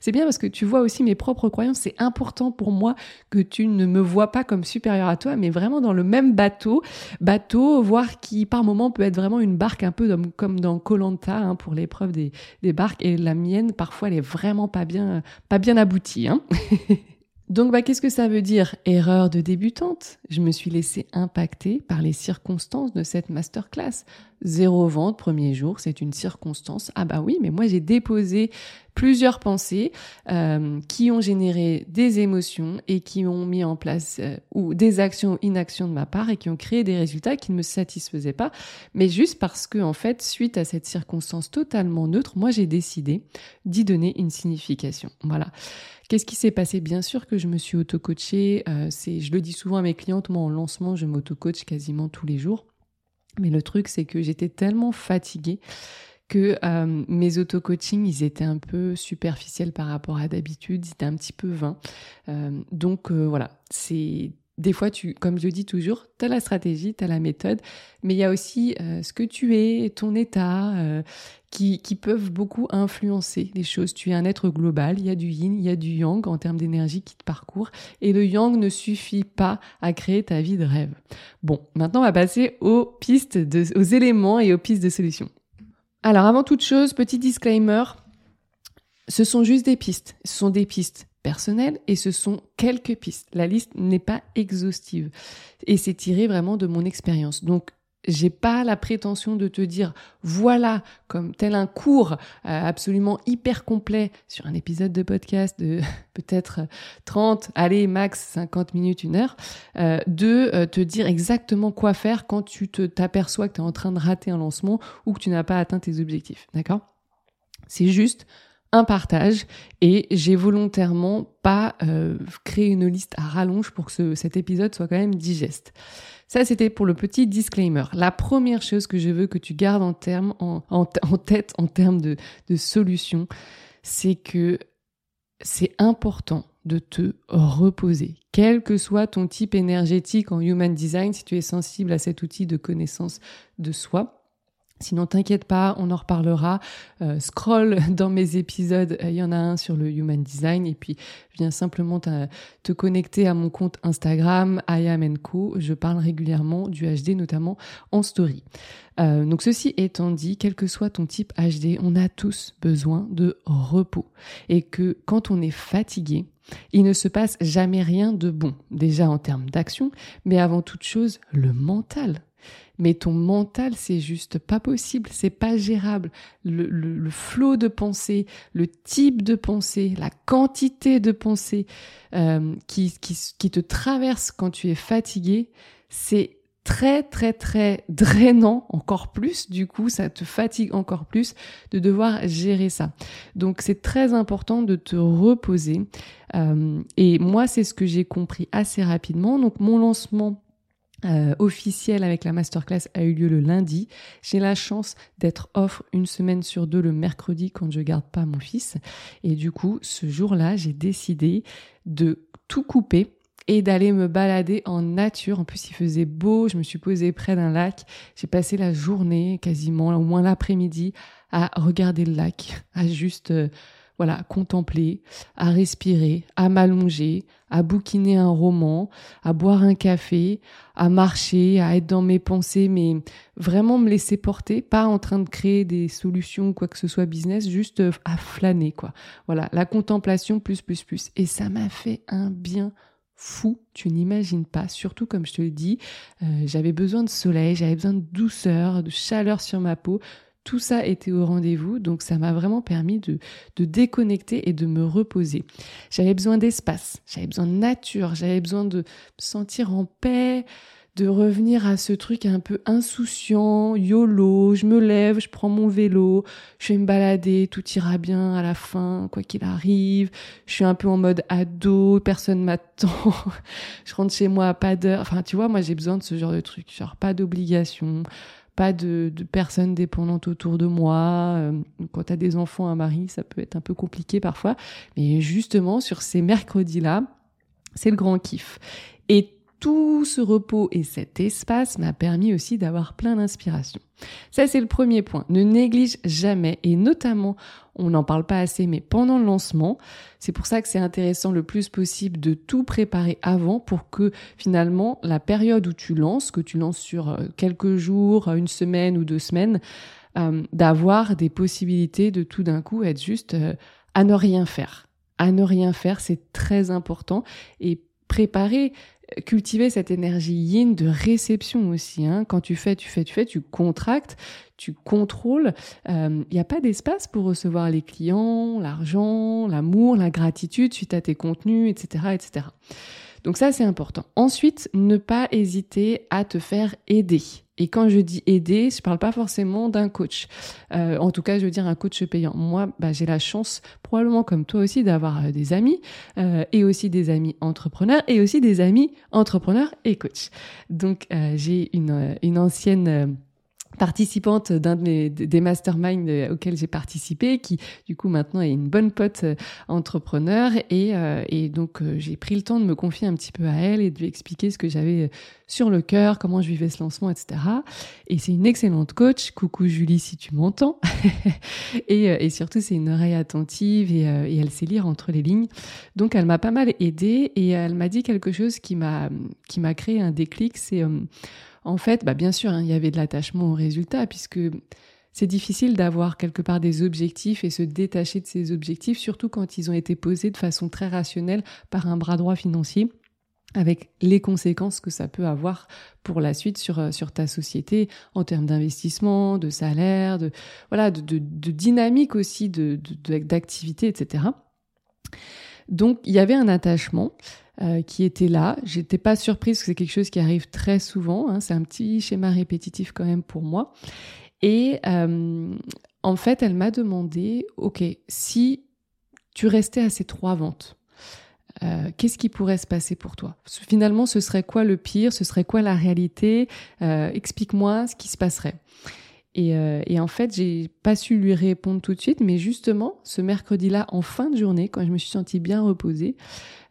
C'est bien parce que tu vois aussi mes propres croyances. C'est important pour moi que tu ne me vois pas comme supérieur à toi, mais vraiment dans le même bateau. Bateau, voire qui par moment peut être vraiment une barque un peu comme dans Colanta hein, pour l'épreuve des, des, barques. Et la mienne, parfois, elle est vraiment pas bien, pas bien aboutie. Hein Donc, bah, qu'est-ce que ça veut dire? Erreur de débutante. Je me suis laissée impacter par les circonstances de cette masterclass. Zéro vente, premier jour, c'est une circonstance. Ah bah oui, mais moi j'ai déposé plusieurs pensées euh, qui ont généré des émotions et qui ont mis en place euh, ou des actions ou inactions de ma part et qui ont créé des résultats qui ne me satisfaisaient pas, mais juste parce que en fait, suite à cette circonstance totalement neutre, moi j'ai décidé d'y donner une signification. Voilà. Qu'est-ce qui s'est passé? Bien sûr que je me suis auto-coachée. Euh, c'est, je le dis souvent à mes clientes, moi en lancement, je m'auto-coach quasiment tous les jours. Mais le truc, c'est que j'étais tellement fatiguée que euh, mes auto-coaching, ils étaient un peu superficiels par rapport à d'habitude, ils étaient un petit peu vains. Euh, donc euh, voilà, c'est des fois, tu, comme je dis toujours, tu as la stratégie, tu as la méthode, mais il y a aussi ce que tu es, ton état, qui, peuvent beaucoup influencer les choses. Tu es un être global, il y a du yin, il y a du yang en termes d'énergie qui te parcourt, et le yang ne suffit pas à créer ta vie de rêve. Bon, maintenant on va passer aux pistes, aux éléments et aux pistes de solutions. Alors avant toute chose, petit disclaimer, ce sont juste des pistes, ce sont des pistes personnel et ce sont quelques pistes. La liste n'est pas exhaustive et c'est tiré vraiment de mon expérience. Donc j'ai pas la prétention de te dire voilà comme tel un cours euh, absolument hyper complet sur un épisode de podcast de peut-être 30 allez max 50 minutes une heure euh, de euh, te dire exactement quoi faire quand tu t'aperçois que tu es en train de rater un lancement ou que tu n'as pas atteint tes objectifs d'accord? C'est juste un partage et j'ai volontairement pas euh, créé une liste à rallonge pour que cet épisode soit quand même digeste. Ça, c'était pour le petit disclaimer. La première chose que je veux que tu gardes en, terme, en, tête en termes de, de solution, c'est que c'est important de te reposer. Quel que soit ton type énergétique en human design, si tu es sensible à cet outil de connaissance de soi, Sinon, t'inquiète pas, on en reparlera. Euh, scroll dans mes épisodes, il y en a un sur le Human Design et puis viens simplement te connecter à mon compte Instagram, IamCo. Je parle régulièrement du HD, notamment en story. Euh, donc ceci étant dit, quel que soit ton type HD, on a tous besoin de repos. Et que quand on est fatigué, il ne se passe jamais rien de bon, déjà en termes d'action, mais avant toute chose, le mental mais ton mental, c'est juste pas possible, c'est pas gérable. Le, flot de pensée, le type de pensée, la quantité de pensée euh, qui te traverse quand tu es fatigué, c'est très très très drainant encore plus du coup ça te fatigue encore plus de devoir gérer ça donc c'est très important de te reposer euh, et moi c'est ce que j'ai compris assez rapidement donc mon lancement euh, officiel avec la masterclass a eu lieu le lundi. J'ai la chance d'être off une semaine sur deux le mercredi quand je garde pas mon fils. Et du coup, ce jour-là, j'ai décidé de tout couper et d'aller me balader en nature. En plus, il faisait beau, je me suis posée près d'un lac. J'ai passé la journée, quasiment, au moins l'après-midi, à regarder le lac, à juste, voilà, contempler, à respirer, à m'allonger, à bouquiner un roman, à boire un café, à marcher, à être dans mes pensées, mais vraiment me laisser porter, pas en train de créer des solutions ou quoi que ce soit business, juste euh, à flâner, quoi. Voilà, la contemplation plus, plus, plus. Et ça m'a fait un bien fou, tu n'imagines pas. Surtout, comme je te le dis, euh, j'avais besoin de soleil, j'avais besoin de douceur, de chaleur sur ma peau. Tout ça était au rendez-vous, donc ça m'a vraiment permis de, de déconnecter et de me reposer. J'avais besoin d'espace, j'avais besoin de nature, j'avais besoin de me sentir en paix, de revenir à ce truc un peu insouciant, yolo, je me lève, je prends mon vélo, je vais me balader, tout ira bien à la fin, quoi qu'il arrive. Je suis un peu en mode ado, personne m'attend. je rentre chez moi à pas d'heure. Enfin, tu vois, moi j'ai besoin de ce genre de truc, genre pas d'obligation, pas de, de, personnes dépendantes autour de moi. Euh, quand tu des enfants, un mari, ça peut être un peu compliqué parfois. Mais justement, sur ces mercredis-là, c'est le grand kiff. Et tout ce repos et cet espace m'a permis aussi d'avoir plein d'inspiration. Ça, c'est le premier point. Ne néglige jamais, et notamment, on n'en parle pas assez, mais pendant le lancement, c'est pour ça que c'est intéressant le plus possible de tout préparer avant pour que finalement, la période où tu lances, que tu lances sur euh, quelques jours, une semaine ou deux semaines, euh, d'avoir des possibilités de tout d'un coup être juste euh, à ne rien faire. À ne rien faire, c'est très important. Et préparer cultiver cette énergie yin de réception aussi. Hein. Quand tu fais, tu fais, tu fais, tu contractes, tu contrôles. Il euh, n'y a pas d'espace pour recevoir les clients, l'argent, l'amour, la gratitude suite à tes contenus, etc., etc. Donc ça, c'est important. Ensuite, ne pas hésiter à te faire aider. Et quand je dis aider, je parle pas forcément d'un coach. Euh, en tout cas, je veux dire un coach payant. Moi, bah, j'ai la chance, probablement comme toi aussi, d'avoir euh, des amis euh, et aussi des amis entrepreneurs et aussi des amis entrepreneurs et coachs. Donc, euh, j'ai une, une ancienne participante d'un des masterminds euh, auxquels j'ai participé, qui du coup maintenant est une bonne pote euh, entrepreneur et, euh, et donc j'ai pris le temps de me confier un petit peu à elle et de lui expliquer ce que j'avais sur le cœur, comment je vivais ce lancement, etc. Et c'est une excellente coach. Coucou Julie si tu m'entends. et, et, surtout c'est une oreille attentive et, et elle sait lire entre les lignes. Donc elle m'a pas mal aidée et elle m'a dit quelque chose qui m'a qui m'a créé un déclic. C'est en fait, bah bien sûr, hein, il y avait de l'attachement au résultat, puisque c'est difficile d'avoir quelque part des objectifs et se détacher de ces objectifs, surtout quand ils ont été posés de façon très rationnelle par un bras droit financier avec les conséquences que ça peut avoir pour la suite sur, euh, sur ta société en termes d'investissement, de salaire, de, dynamique aussi, d'activité, etc. Donc, il y avait un attachement. Euh, qui était là. J'étais pas surprise que c'est quelque chose qui arrive très souvent. Hein. C'est un petit schéma répétitif quand même pour moi. Et euh, en fait, elle m'a demandé, ok, si tu restais à ces trois ventes, euh, qu'est-ce qui pourrait se passer pour toi? Finalement, ce serait quoi le pire? Ce serait quoi la réalité? Explique-moi ce qui se passerait. Et, euh, et, en fait, j'ai pas su lui répondre tout de suite, mais justement, ce mercredi-là, en fin de journée, quand je me suis sentie bien reposée,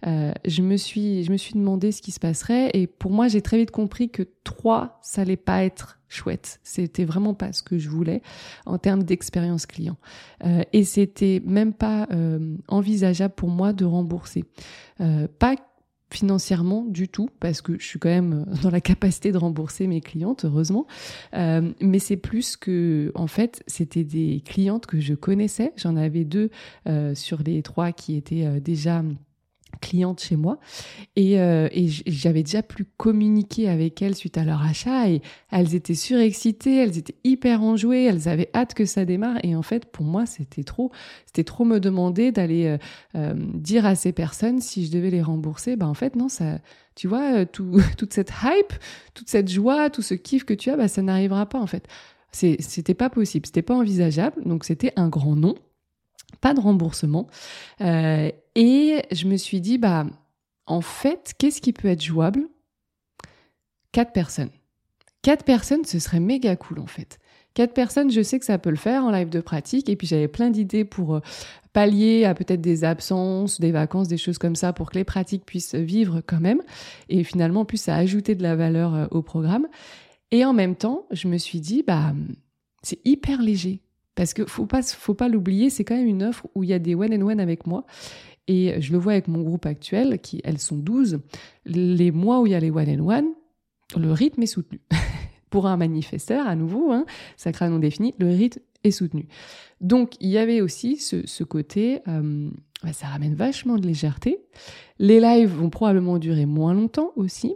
euh, je me suis, je me suis demandé ce qui se passerait. Et pour moi, j'ai très vite compris que trois, ça allait pas être chouette. C'était vraiment pas ce que je voulais en termes d'expérience client. Euh, et c'était même pas euh, envisageable pour moi de rembourser. Euh, pas financièrement du tout parce que je suis quand même dans la capacité de rembourser mes clientes heureusement. Euh, mais c'est plus que en fait c'était des clientes que je connaissais. J'en avais deux euh, sur les trois qui étaient euh, déjà clientes chez moi. Et, euh, j'avais déjà plus communiqué avec elles suite à leur achat et elles étaient surexcitées, elles étaient hyper enjouées, elles avaient hâte que ça démarre. Et en fait pour moi c'était trop, c'était trop me demander d'aller euh, euh, dire à ces personnes si je devais les rembourser, ben en fait non ça, tu vois tout, toute cette hype, toute cette joie, tout ce kiff que tu as, ben ça n'arrivera pas en fait, c'était pas possible, c'était pas envisageable. Donc c'était un grand non. Pas de remboursement. Et je me suis dit, bah, en fait, qu'est-ce qui peut être jouable? Quatre personnes. Quatre personnes, ce serait méga cool en fait. Quatre personnes, je sais que ça peut le faire en live de pratique. Et puis j'avais plein d'idées pour euh, pallier à peut-être des absences, des vacances, des choses comme ça, pour que les pratiques puissent vivre quand même. Et finalement, en plus, ça a ajouté de la valeur euh, au programme. Et en même temps, je me suis dit, bah, c'est hyper léger. Parce que faut pas, faut pas l'oublier, c'est quand même une offre où il y a des one and one avec moi. Et je le vois avec mon groupe actuel, qui elles sont 12. Les mois où il y a les one and one, le rythme est soutenu. Pour un manifesteur, à nouveau, hein, sacré non défini, le rythme est soutenu. Donc il y avait aussi ce, côté, euh, bah, ça ramène vachement de légèreté. Les lives vont probablement durer moins longtemps aussi.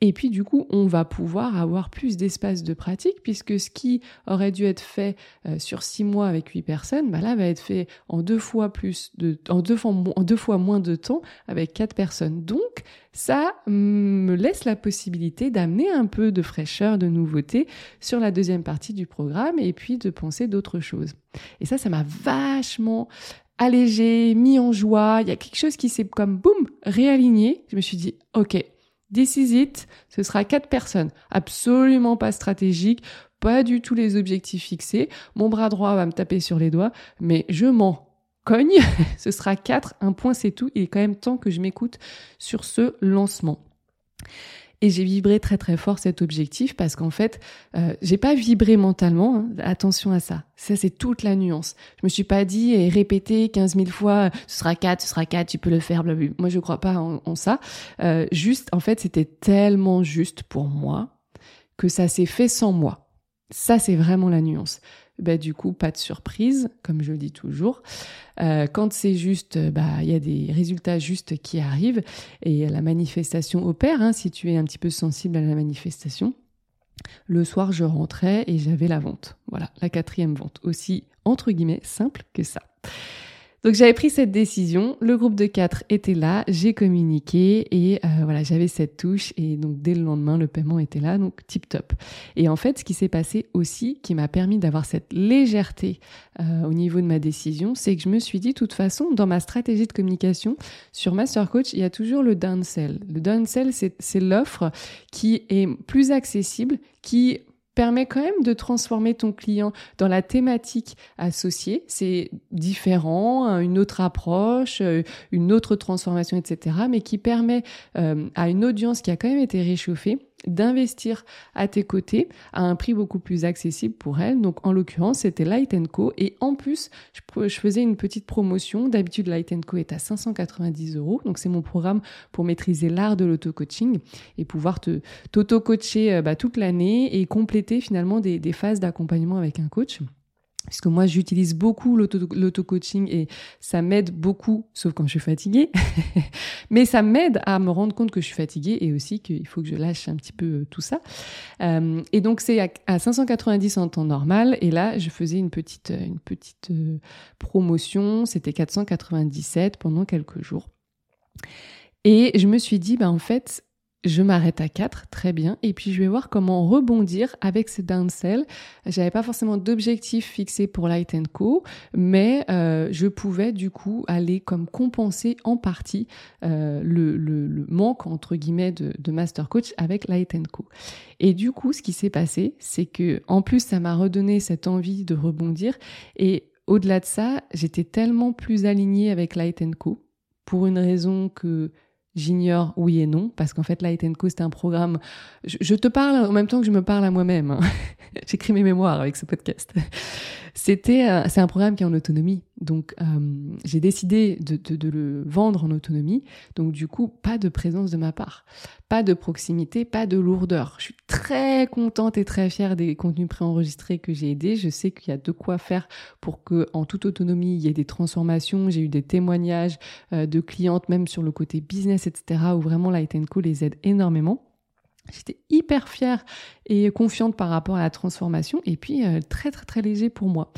Et puis du coup, on va pouvoir avoir plus d'espace de pratique puisque ce qui aurait dû être fait euh, sur six mois avec huit personnes, bah là va être fait en deux fois plus de, en deux fois, en deux fois moins de temps avec quatre personnes. Donc ça me laisse la possibilité d'amener un peu de fraîcheur, de nouveauté sur la deuxième partie du programme et puis de penser d'autres choses. Et ça, ça m'a vachement allégé, mis en joie. Il y a quelque chose qui s'est comme boum réaligné. Je me suis dit, ok, this is it. Ce sera quatre personnes, absolument pas stratégique, pas du tout les objectifs fixés. Mon bras droit va me taper sur les doigts, mais je m'en cogne. ce sera quatre, un point c'est tout. Il est quand même temps que je m'écoute sur ce lancement. Et j'ai vibré très très fort cet objectif parce qu'en fait, euh, j'ai pas vibré mentalement. Hein. Attention à ça. Ça c'est toute la nuance. Je me suis pas dit et répété 15 000 fois, ce sera 4, ce sera 4, tu peux le faire. Blablabla. Moi je crois pas en, ça. Euh, juste, en fait, c'était tellement juste pour moi que ça s'est fait sans moi. Ça c'est vraiment la nuance bah, du coup, pas de surprise, comme je le dis toujours. Euh, quand c'est juste, bah, il y a des résultats justes qui arrivent et la manifestation opère, hein, si tu es un petit peu sensible à la manifestation. Le soir, je rentrais et j'avais la vente. Voilà, la quatrième vente. Aussi, entre guillemets, simple que ça. Donc j'avais pris cette décision, le groupe de quatre était là, j'ai communiqué et euh, voilà, j'avais cette touche et donc dès le lendemain, le paiement était là, donc tip top. Et en fait, ce qui s'est passé aussi, qui m'a permis d'avoir cette légèreté euh, au niveau de ma décision, c'est que je me suis dit, de toute façon, dans ma stratégie de communication, sur Master Coach, il y a toujours le downsell. Le downsell, c'est l'offre qui est plus accessible, qui permet quand même de transformer ton client dans la thématique associée. C'est différent, une autre approche, euh, une autre transformation, etc. Mais qui permet euh, à une audience qui a quand même été réchauffée d'investir à tes côtés à un prix beaucoup plus accessible pour elle. Donc en l'occurrence, c'était Light Co. Et en plus, je, faisais une petite promotion. D'habitude, Light Co est à 590 euros. Donc c'est mon programme pour maîtriser l'art de l'auto-coaching et pouvoir te t'auto-coacher euh, bah, toute l'année et compléter finalement des phases d'accompagnement avec un coach puisque moi j'utilise beaucoup l'auto-coaching et ça m'aide beaucoup, sauf quand je suis fatiguée, mais ça m'aide à me rendre compte que je suis fatiguée et aussi qu'il faut que je lâche un petit peu euh, tout ça. Euh, et donc c'est à, 590 en temps normal, et là je faisais une petite, une petite euh, promotion, c'était 497 pendant quelques jours. Et je me suis dit, bah en fait, je m'arrête à 4, très bien, et puis je vais voir comment rebondir avec ce downsell. J'avais pas forcément d'objectif fixé pour Light Co, mais euh, je pouvais du coup aller comme compenser en partie euh, le, le, manque entre guillemets de, de Master Coach avec Light Co. Et du coup, ce qui s'est passé, c'est que en plus ça m'a redonné cette envie de rebondir, et au-delà de ça, j'étais tellement plus alignée avec Light Co pour une raison que J'ignore oui et non, parce qu'en fait, Light Co, c'est un programme. Je, te parle en même temps que je me parle à moi-même. Hein. J'écris mes mémoires avec ce podcast. C'était, euh, c'est un programme qui est en autonomie. Donc, euh, j'ai décidé de, de, de, le vendre en autonomie. Donc, du coup, pas de présence de ma part, pas de proximité, pas de lourdeur. Je suis très contente et très fière des contenus préenregistrés que j'ai aidés. Je sais qu'il y a de quoi faire pour que, en toute autonomie, il y ait des transformations. J'ai eu des témoignages euh, de clientes, même sur le côté business, etc., où vraiment Light Co les aide énormément. J'étais hyper fière et confiante par rapport à la transformation et puis euh, très très très léger pour moi.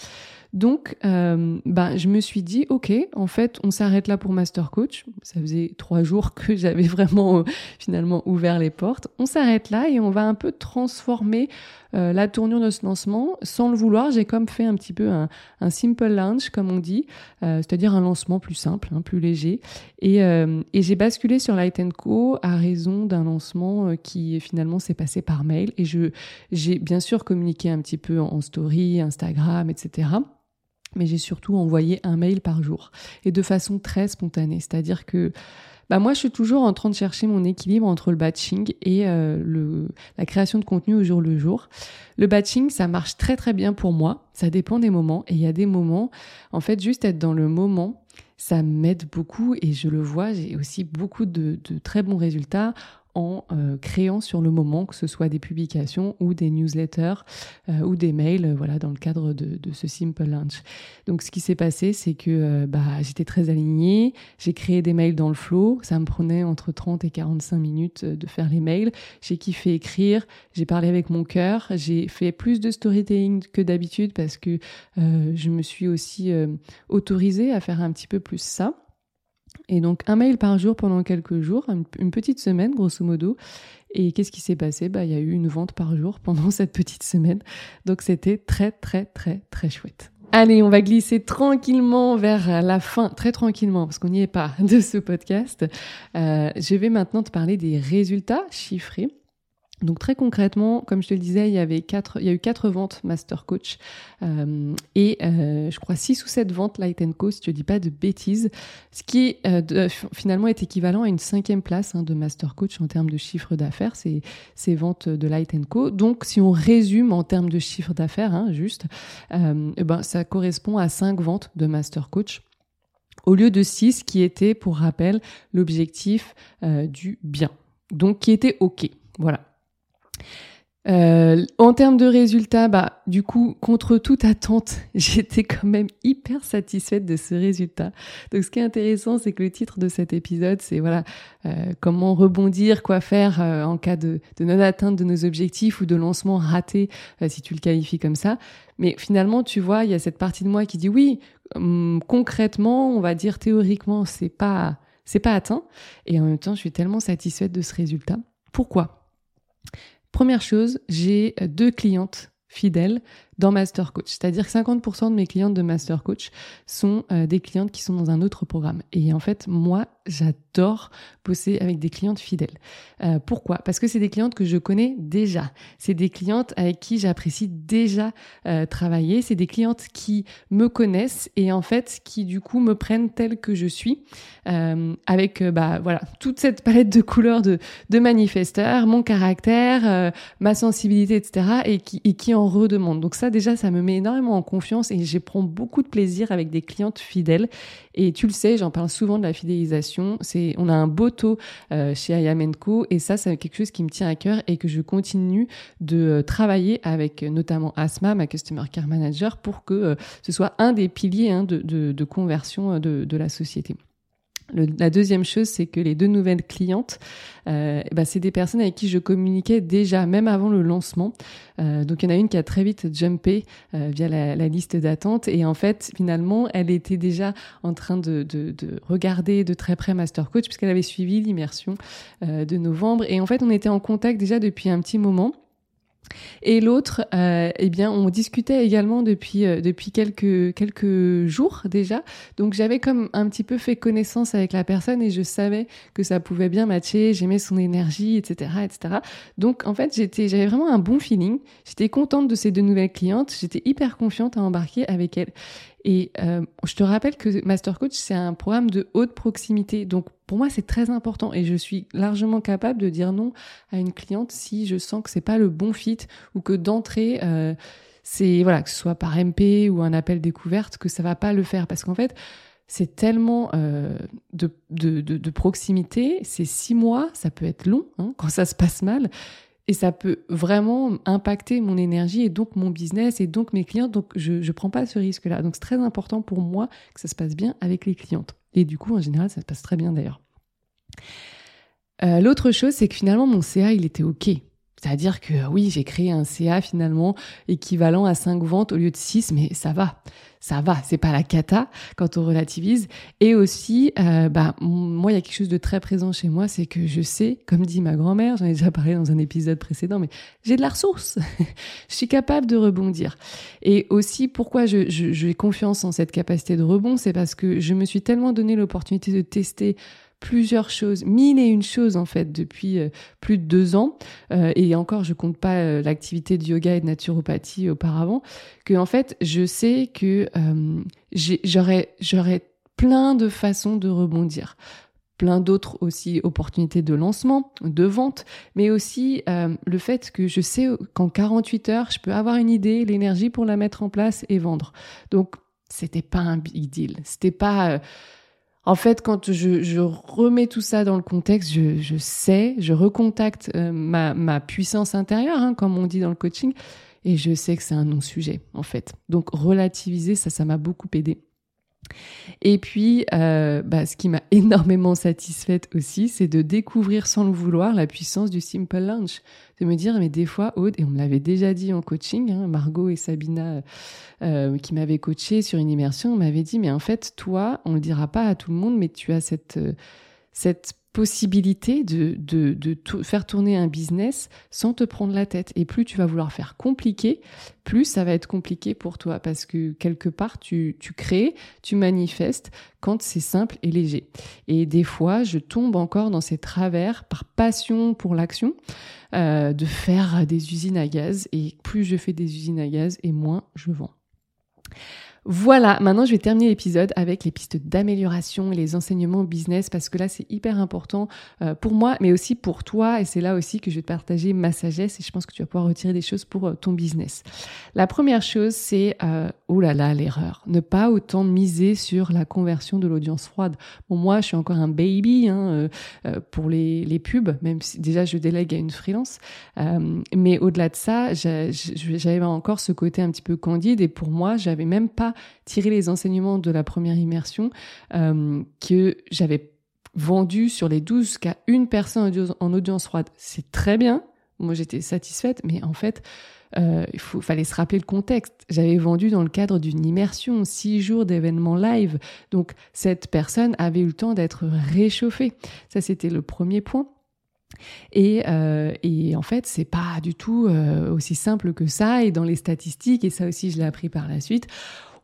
Donc, euh, ben, je me suis dit, ok, en fait, on s'arrête là pour Master Coach. Ça faisait trois jours que j'avais vraiment euh, finalement ouvert les portes. On s'arrête là et on va un peu transformer euh, la tournure de ce lancement sans le vouloir. J'ai comme fait un petit peu un, simple launch, comme on dit, c'est-à-dire un lancement plus simple, hein, plus léger. Et, j'ai basculé sur Light Co à raison d'un lancement qui finalement s'est passé par mail. Et j'ai bien sûr communiqué un petit peu en story, Instagram, etc mais j'ai surtout envoyé un mail par jour et de façon très spontanée. C'est-à-dire que bah moi, je suis toujours en train de chercher mon équilibre entre le batching et euh, le, la création de contenu au jour le jour. Le batching, ça marche très très bien pour moi. Ça dépend des moments et il y a des moments, en fait, juste être dans le moment, ça m'aide beaucoup et je le vois, j'ai aussi beaucoup de, de, très bons résultats en euh, créant sur le moment, que ce soit des publications ou des newsletters euh, ou des mails, euh, voilà, dans le cadre de, ce Simple Lunch. Donc, ce qui s'est passé, c'est que bah, j'étais très alignée, j'ai créé des mails dans le flow, ça me prenait entre 30 et 45 minutes de faire les mails, j'ai kiffé écrire, j'ai parlé avec mon cœur, j'ai fait plus de storytelling que d'habitude parce que je me suis aussi autorisée à faire un petit peu plus ça. Et donc un mail par jour pendant quelques jours, une, petite semaine grosso modo. Et qu'est-ce qui s'est passé? Bah il y a eu une vente par jour pendant cette petite semaine. Donc c'était très très très très chouette. Allez, on va glisser tranquillement vers la fin, très tranquillement, parce qu'on n'y est pas, de ce podcast. Euh, je vais maintenant te parler des résultats chiffrés donc très concrètement, comme je te le disais, il y avait quatre, il y a eu quatre ventes Master Coach euh, et euh, je crois six ou sept ventes Light Co. Si je ne dis pas de bêtises, ce qui euh, finalement est équivalent à une cinquième place hein, de Master Coach en termes de chiffre d'affaires, c'est ces ventes de Light Co. Donc si on résume en termes de chiffre d'affaires, hein, juste, eh ben ça correspond à cinq ventes de Master Coach au lieu de six qui était, pour rappel, l'objectif du bien. Donc qui était ok. Voilà. Euh, en termes de résultats, bah, du coup, contre toute attente, j'étais quand même hyper satisfaite de ce résultat. Donc, ce qui est intéressant, c'est que le titre de cet épisode, c'est voilà, euh, comment rebondir, quoi faire euh, en cas de, non-atteinte de nos objectifs ou de lancement raté, si tu le qualifies comme ça. Mais finalement, tu vois, il y a cette partie de moi qui dit oui, hum, concrètement, on va dire théoriquement, c'est pas, c'est pas atteint. Et en même temps, je suis tellement satisfaite de ce résultat. Pourquoi? Première chose, j'ai deux clientes fidèles dans Master Coach. C'est-à-dire que 50% de mes clientes de Master Coach sont euh, des clientes qui sont dans un autre programme. Et en fait, moi, j'adore bosser avec des clientes fidèles. Euh, pourquoi? Parce que c'est des clientes que je connais déjà. C'est des clientes avec qui j'apprécie déjà euh, travailler. C'est des clientes qui me connaissent et en fait qui du coup me prennent telle que je suis, avec bah voilà toute cette palette de couleurs de, de manifesteurs, mon caractère, ma sensibilité, etc. et qui, et qui en redemandent. Donc ça déjà, ça me met énormément en confiance et je prends beaucoup de plaisir avec des clientes fidèles. Et tu le sais, j'en parle souvent de la fidélisation. C'est, on a un beau taux euh, chez Ayamenko et ça, c'est quelque chose qui me tient à cœur et que je continue de euh, travailler avec notamment Asma, ma Customer Care Manager, pour que euh, ce soit un des piliers hein, de, conversion de la société la deuxième chose, c'est que les deux nouvelles clientes, euh, bah, c'est des personnes avec qui je communiquais déjà, même avant le lancement. Euh, donc il y en a une qui a très vite jumpé euh, via la, liste d'attente et en fait finalement elle était déjà en train de, de, de regarder de très près Master Coach puisqu'elle avait suivi l'immersion euh, de novembre et en fait on était en contact déjà depuis un petit moment. Et l'autre, euh, eh bien, on discutait également depuis euh, depuis quelques quelques jours déjà. Donc j'avais comme un petit peu fait connaissance avec la personne et je savais que ça pouvait bien matcher. J'aimais son énergie, etc., etc. Donc en fait, j'étais j'avais vraiment un bon feeling. J'étais contente de ces deux nouvelles clientes. J'étais hyper confiante à embarquer avec elles. Et euh, je te rappelle que Master Coach, c'est un programme de haute proximité. Donc pour moi, c'est très important et je suis largement capable de dire non à une cliente si je sens que c'est pas le bon fit ou que d'entrée, euh, c'est voilà que ce soit par MP ou un appel découverte que ça va pas le faire parce qu'en fait c'est tellement euh, de, de, de, proximité, c'est six mois, ça peut être long hein, quand ça se passe mal, et ça peut vraiment impacter mon énergie et donc mon business et donc mes clients. Donc je ne prends pas ce risque-là. Donc c'est très important pour moi que ça se passe bien avec les clientes. Et du coup, en général, ça se passe très bien d'ailleurs. Euh, l'autre chose, c'est que finalement, mon CA, il était OK. C'est-à-dire que oui, j'ai créé un CA finalement équivalent à 5 ventes au lieu de 6, mais ça va, ça va, c'est pas la cata quand on relativise. Et aussi, euh, bah, moi, il y a quelque chose de très présent chez moi, c'est que je sais, comme dit ma grand-mère, j'en ai déjà parlé dans un épisode précédent, mais j'ai de la ressource, je suis capable de rebondir. Et aussi, pourquoi j'ai je, confiance en cette capacité de rebond, c'est parce que je me suis tellement donné l'opportunité de tester plusieurs choses, mille et une choses en fait depuis euh, plus de deux ans. Euh, et encore, je compte pas euh, l'activité de yoga et de naturopathie auparavant. Que en fait, je sais que j'aurais j'aurais plein de façons de rebondir plein d'autres aussi opportunités de lancement, de vente, mais aussi le fait que je sais qu'en 48 heures, je peux avoir une idée, l'énergie pour la mettre en place et vendre. Donc, c'était pas un big deal. C'était pas en fait, quand je, remets tout ça dans le contexte, je, sais, je recontacte euh, ma, puissance intérieure, hein, comme on dit dans le coaching, et je sais que c'est un non-sujet, en fait. Donc, relativiser, ça, ça m'a beaucoup aidé. Et puis, euh, bah, ce qui m'a énormément satisfaite aussi, c'est de découvrir sans le vouloir la puissance du simple lunch. De me dire, mais des fois, Aude, et on me l'avait déjà dit en coaching, hein, Margot et Sabina euh, qui m'avaient coaché sur une immersion, m'avaient dit, mais en fait, toi, on le dira pas à tout le monde, mais tu as cette, euh, cette possibilité de, de, faire tourner un business sans te prendre la tête. Et plus tu vas vouloir faire compliqué, plus ça va être compliqué pour toi parce que quelque part tu, tu crées, tu manifestes quand c'est simple et léger. Et des fois, je tombe encore dans ces travers par passion pour l'action euh, de faire des usines à gaz. Et plus je fais des usines à gaz et moins je vends. Voilà, maintenant je vais terminer l'épisode avec les pistes d'amélioration et les enseignements business parce que là c'est hyper important euh, pour moi mais aussi pour toi et c'est là aussi que je vais te partager ma sagesse et je pense que tu vas pouvoir retirer des choses pour euh, ton business. La première chose c'est, euh, oh là là l'erreur, ne pas autant miser sur la conversion de l'audience froide. Bon moi je suis encore un baby hein, pour les, les pubs, même si déjà je délègue à une freelance, mais au-delà de ça j'avais encore ce côté un petit peu candide et pour moi j'avais même pas tirer les enseignements de la première immersion euh, que j'avais vendu sur les 12 qu'à une personne en audience froide. C'est très bien. Moi, j'étais satisfaite, mais en fait, euh, il fallait se rappeler le contexte. J'avais vendu dans le cadre d'une immersion, six jours d'événements live. Donc, cette personne avait eu le temps d'être réchauffée. Ça, c'était le premier point. Et, euh, et, en fait, c'est pas du tout aussi simple que ça. Et dans les statistiques, et ça aussi, je l'ai appris par la suite,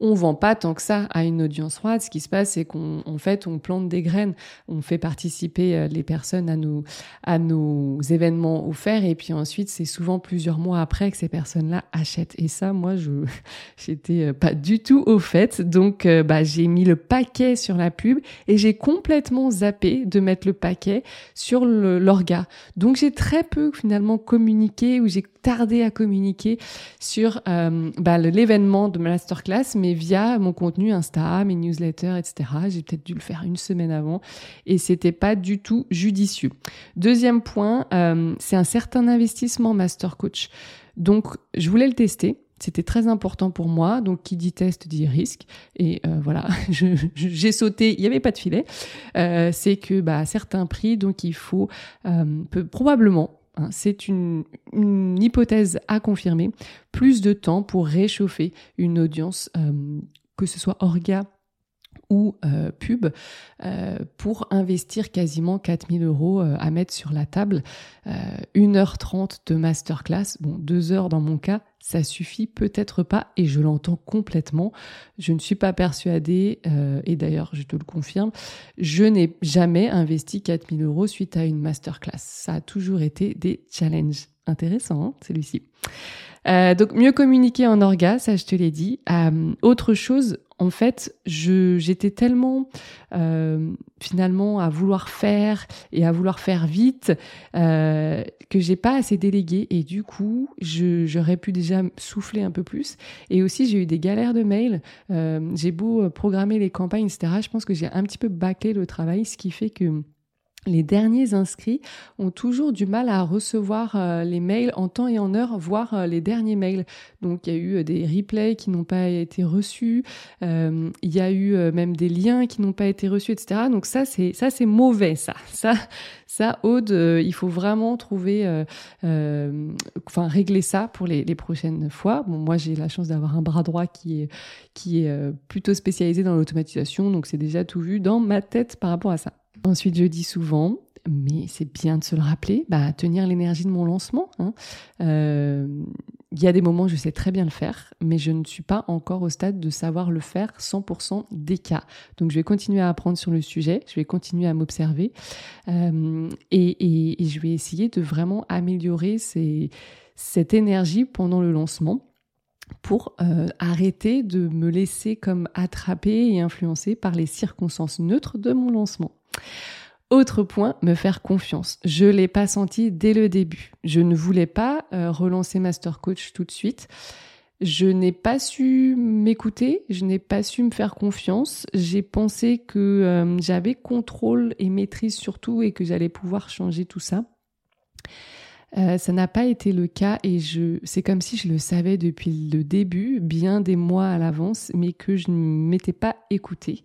on vend pas tant que ça à une audience froide. Ce qui se passe, c'est qu'en fait, on plante des graines, on fait participer euh, les personnes à nos, à nos événements offerts, et puis ensuite, c'est souvent plusieurs mois après que ces personnes-là achètent. Et ça, moi, je j'étais euh, pas du tout au fait. Donc, euh, bah, j'ai mis le paquet sur la pub et j'ai complètement zappé de mettre le paquet sur l'orga. Donc, j'ai très peu finalement communiqué ou j'ai tardé à communiquer sur bah, l'événement de ma masterclass, via mon contenu Insta, mes newsletters, etc. J'ai peut-être dû le faire une semaine avant et c'était pas du tout judicieux. Deuxième point, euh, c'est un certain investissement master coach. Donc, je voulais le tester. C'était très important pour moi. Donc, qui dit test dit risque. Et euh, voilà, j'ai sauté. Il n'y avait pas de filet. Euh, c'est que bah, à certains prix, donc il faut peut, probablement c'est une, hypothèse à confirmer. Plus de temps pour réchauffer une audience, euh, que ce soit orga ou euh, pub euh, pour investir quasiment 4000 euros à mettre sur la table. 1h30 de masterclass, bon 2 heures dans mon cas, ça suffit peut-être pas et je l'entends complètement. Je ne suis pas persuadée, euh, et d'ailleurs je te le confirme, je n'ai jamais investi 4000 euros suite à une masterclass. Ça a toujours été des challenges. Intéressant, hein, celui-ci. Euh, donc mieux communiquer en orga, ça je te l'ai dit. Euh, autre chose, en fait, je j'étais tellement euh, finalement à vouloir faire et à vouloir faire vite euh, que j'ai pas assez délégué et du coup j'aurais pu déjà souffler un peu plus et aussi j'ai eu des galères de mails. Euh, j'ai beau programmer les campagnes etc. Je pense que j'ai un petit peu bâclé le travail, ce qui fait que les derniers inscrits ont toujours du mal à recevoir euh, les mails en temps et en heure, voire euh, les derniers mails. Donc il y a eu euh, des replays qui n'ont pas été reçus, il y a eu même des liens qui n'ont pas été reçus, etc. Donc ça c'est ça c'est mauvais ça. Ça ça Aude, il faut vraiment trouver, enfin régler ça pour les, les prochaines fois. Bon moi j'ai la chance d'avoir un bras droit qui est qui est plutôt spécialisé dans l'automatisation, donc c'est déjà tout vu dans ma tête par rapport à ça. Ensuite, je dis souvent, mais c'est bien de se le rappeler, bah, tenir l'énergie de mon lancement. Hein. Euh, il y a des moments où je sais très bien le faire, mais je ne suis pas encore au stade de savoir le faire 100% des cas. Donc je vais continuer à apprendre sur le sujet, je vais continuer à m'observer euh, et, je vais essayer de vraiment améliorer cette énergie pendant le lancement pour euh, arrêter de me laisser comme attraper et influencer par les circonstances neutres de mon lancement. Autre point, me faire confiance. Je l'ai pas senti dès le début. Je ne voulais pas euh, relancer Master Coach tout de suite. Je n'ai pas su m'écouter, je n'ai pas su me faire confiance. J'ai pensé que euh, j'avais contrôle et maîtrise sur tout et que j'allais pouvoir changer tout ça. Euh, ça n'a pas été le cas et je, c'est comme si je le savais depuis le début, bien des mois à l'avance, mais que je ne m'étais pas écoutée.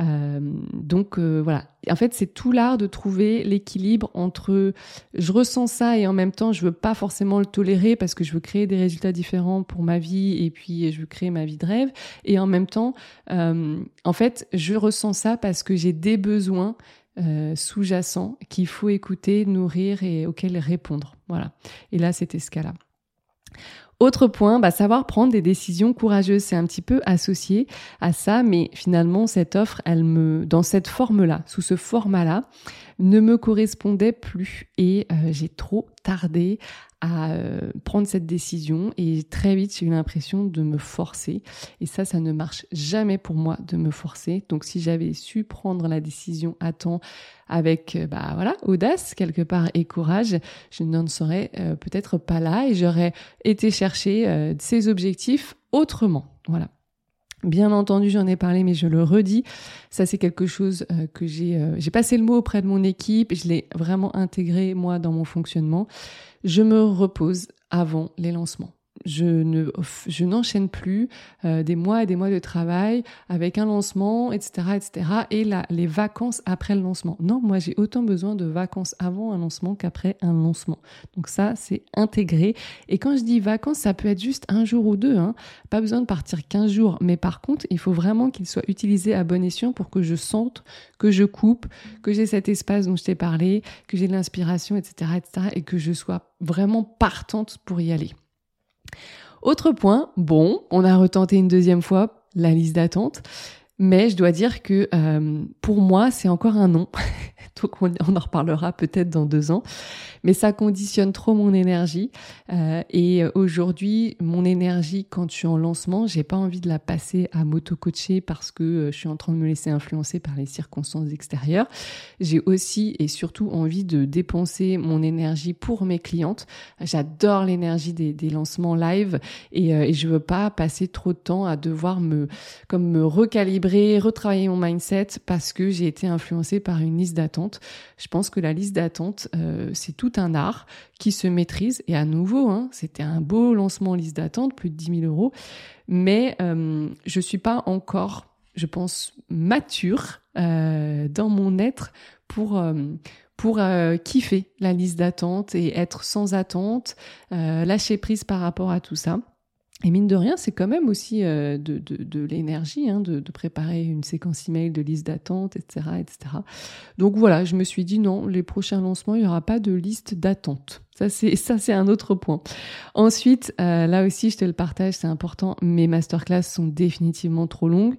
Euh, donc euh, voilà. En fait, c'est tout l'art de trouver l'équilibre entre je ressens ça et en même temps je veux pas forcément le tolérer parce que je veux créer des résultats différents pour ma vie et puis je veux créer ma vie de rêve et en même temps, en fait, je ressens ça parce que j'ai des besoins sous-jacents qu'il faut écouter, nourrir et auxquels répondre. Voilà. Et là, c'était ce cas-là. Autre point, bah, savoir prendre des décisions courageuses, c'est un petit peu associé à ça, mais finalement cette offre, elle me, dans cette forme-là, sous ce format-là, ne me correspondait plus et euh, j'ai trop tardé euh, prendre cette décision et très vite j'ai eu l'impression de me forcer. Et ça ça ne marche jamais pour moi de me forcer. Donc si j'avais su prendre la décision à temps avec euh, bah voilà audace quelque part et courage je n'en serais euh, peut-être pas là et j'aurais été chercher ces objectifs autrement. Voilà Bien entendu, j'en ai parlé, mais je le redis. Ça, c'est quelque chose que j'ai, j'ai passé le mot auprès de mon équipe. Je l'ai vraiment intégré moi dans mon fonctionnement je me repose avant les lancements je ne je n'enchaîne plus euh, des mois et des mois de travail avec un lancement etc etc et là les vacances après le lancement. Non moi j'ai autant besoin de vacances avant un lancement qu'après un lancement. Donc ça c'est intégré. Et quand je dis vacances ça peut être juste un jour ou deux hein. pas besoin de partir 15 jours. Mais par contre il faut vraiment qu'il soit utilisé à bon escient pour que je sente que je coupe que j'ai cet espace dont je t'ai parlé que j'ai de l'inspiration etc etc et que je sois vraiment partante pour y aller autre point, bon, on a retenté une deuxième fois la liste d'attente, mais je dois dire que euh, pour moi, c'est encore un non. Donc on, en reparlera peut-être dans deux ans. Mais ça conditionne trop mon énergie. Euh, et aujourd'hui, mon énergie, quand je suis en lancement, j'ai pas envie de la passer à m'auto-coacher parce que euh, je suis en train de me laisser influencer par les circonstances extérieures. J'ai aussi et surtout envie de dépenser mon énergie pour mes clientes. J'adore l'énergie des, lancements live et, euh, et je veux pas passer trop de temps à devoir me, comme me recalibrer, retravailler mon mindset parce que j'ai été influencée par une liste d'attente. Je pense que la liste d'attente, euh, c'est tout un art qui se maîtrise. Et à nouveau, hein, c'était un beau lancement liste d'attente, plus de 10 000 euros. Mais euh, je suis pas encore, je pense, mature euh, dans mon être pour euh, pour kiffer la liste d'attente et être sans attente, lâcher prise par rapport à tout ça. Et mine de rien, c'est quand même aussi euh, de, de, l'énergie hein, de, de, préparer une séquence email de liste d'attente, etc., etc. Donc voilà, je me suis dit non, les prochains lancements, il n'y aura pas de liste d'attente. Ça c'est ça c'est un autre point. Ensuite, euh, là aussi, je te le partage, c'est important. Mes masterclass sont définitivement trop longues.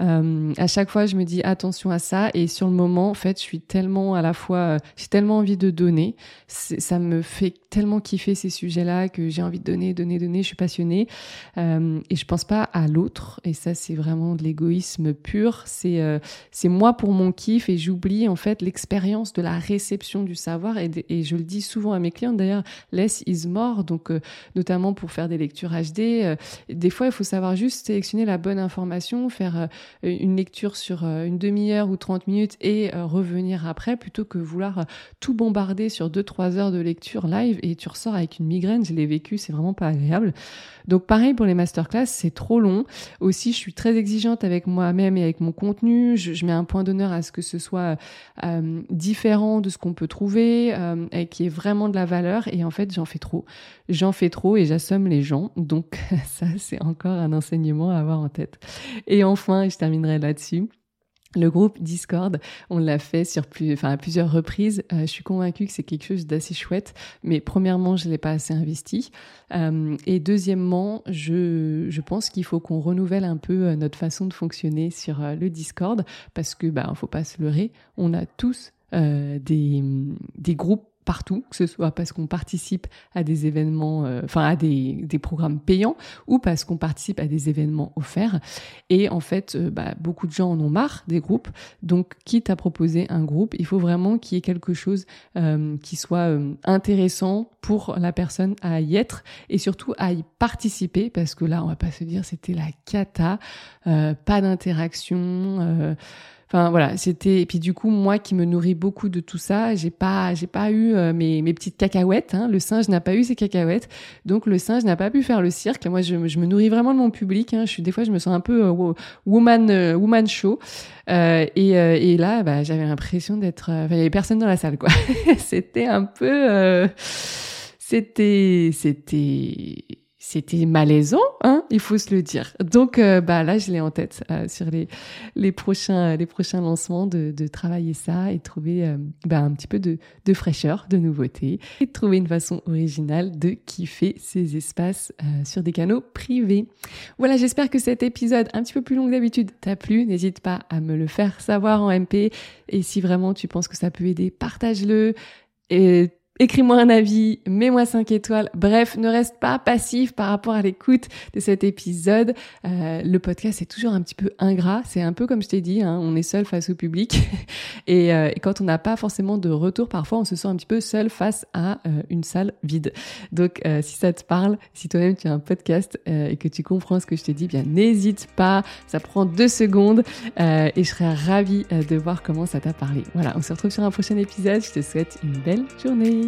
Euh, à chaque fois, je me dis attention à ça. Et sur le moment, en fait, je suis tellement à la fois, euh, j'ai tellement envie de donner. Ça me fait tellement kiffer ces sujets-là que j'ai envie de donner, donner, donner. Je suis passionnée euh, et je pense pas à l'autre. Et ça, c'est vraiment de l'égoïsme pur. C'est moi pour mon kiff et j'oublie en fait l'expérience de la réception du savoir. Et, et, je le dis souvent à mes clients d'ailleurs, less is more. Donc notamment pour faire des lectures HD, des fois il faut savoir juste sélectionner la bonne information, faire une lecture sur une demi-heure ou 30 minutes et revenir après plutôt que vouloir tout bombarder sur 2-3 heures de lecture live et tu ressors avec une migraine. Je l'ai vécu, c'est vraiment pas agréable. Donc pareil pour les masterclass, c'est trop long. Aussi, je suis très exigeante avec moi-même et avec mon contenu. Je, mets un point d'honneur à ce que ce soit euh, différent de ce qu'on peut trouver euh, et qui est vraiment de la valeur. Et en fait, j'en fais trop. J'en fais trop et j'assomme les gens. Donc ça, c'est encore un enseignement à avoir en tête. Et enfin, je terminerai là-dessus. Le groupe Discord, on l'a fait sur à plusieurs reprises. Euh, je suis convaincue que c'est quelque chose d'assez chouette, mais premièrement, je l'ai pas assez investi, euh, et deuxièmement, je, je pense qu'il faut qu'on renouvelle un peu euh, notre façon de fonctionner sur le Discord, parce que bah, faut pas se leurrer, on a tous des groupes partout, que ce soit parce qu'on participe à des événements, euh, enfin à des, programmes payants ou parce qu'on participe à des événements offerts. Et en fait, euh, bah, beaucoup de gens en ont marre des groupes. Donc, quitte à proposer un groupe, il faut vraiment qu'il y ait quelque chose euh, qui soit intéressant pour la personne à y être et surtout à y participer parce que là, on va pas se dire c'était la cata, pas d'interaction. Enfin voilà, c'était et puis du coup moi qui me nourris beaucoup de tout ça, j'ai pas j'ai pas eu euh, mes, mes petites cacahuètes. Hein. Le singe n'a pas eu ses cacahuètes, donc le singe n'a pas pu faire le cirque. Moi je, je me nourris vraiment de mon public. Hein. Je suis des fois je me sens un peu euh, woman euh, woman show. et, et là bah, j'avais l'impression d'être, il y avait personne dans la salle quoi. c'était un peu, c'était c'était c'était malaisant, hein, il faut se le dire. Donc, euh, bah là, je l'ai en tête euh, sur les les prochains les prochains lancements de, de travailler ça et trouver euh, bah, un petit peu de, de fraîcheur, de nouveauté et de trouver une façon originale de kiffer ces espaces sur des canaux privés. Voilà, j'espère que cet épisode un petit peu plus long que d'habitude t'a plu. N'hésite pas à me le faire savoir en MP et si vraiment tu penses que ça peut aider, partage-le. Et Écris-moi un avis, mets-moi 5 étoiles. Bref, ne reste pas passif par rapport à l'écoute de cet épisode. Euh, le podcast est toujours un petit peu ingrat. C'est un peu comme je t'ai dit, hein, on est seul face au public. et, euh, quand on n'a pas forcément de retour, parfois on se sent un petit peu seul face à euh, une salle vide. Donc euh, si ça te parle, si toi-même tu as un podcast euh, et que tu comprends ce que je te dis, bien n'hésite pas. Ça prend deux secondes et je serai ravie de voir comment ça t'a parlé. Voilà, on se retrouve sur un prochain épisode. Je te souhaite une belle journée.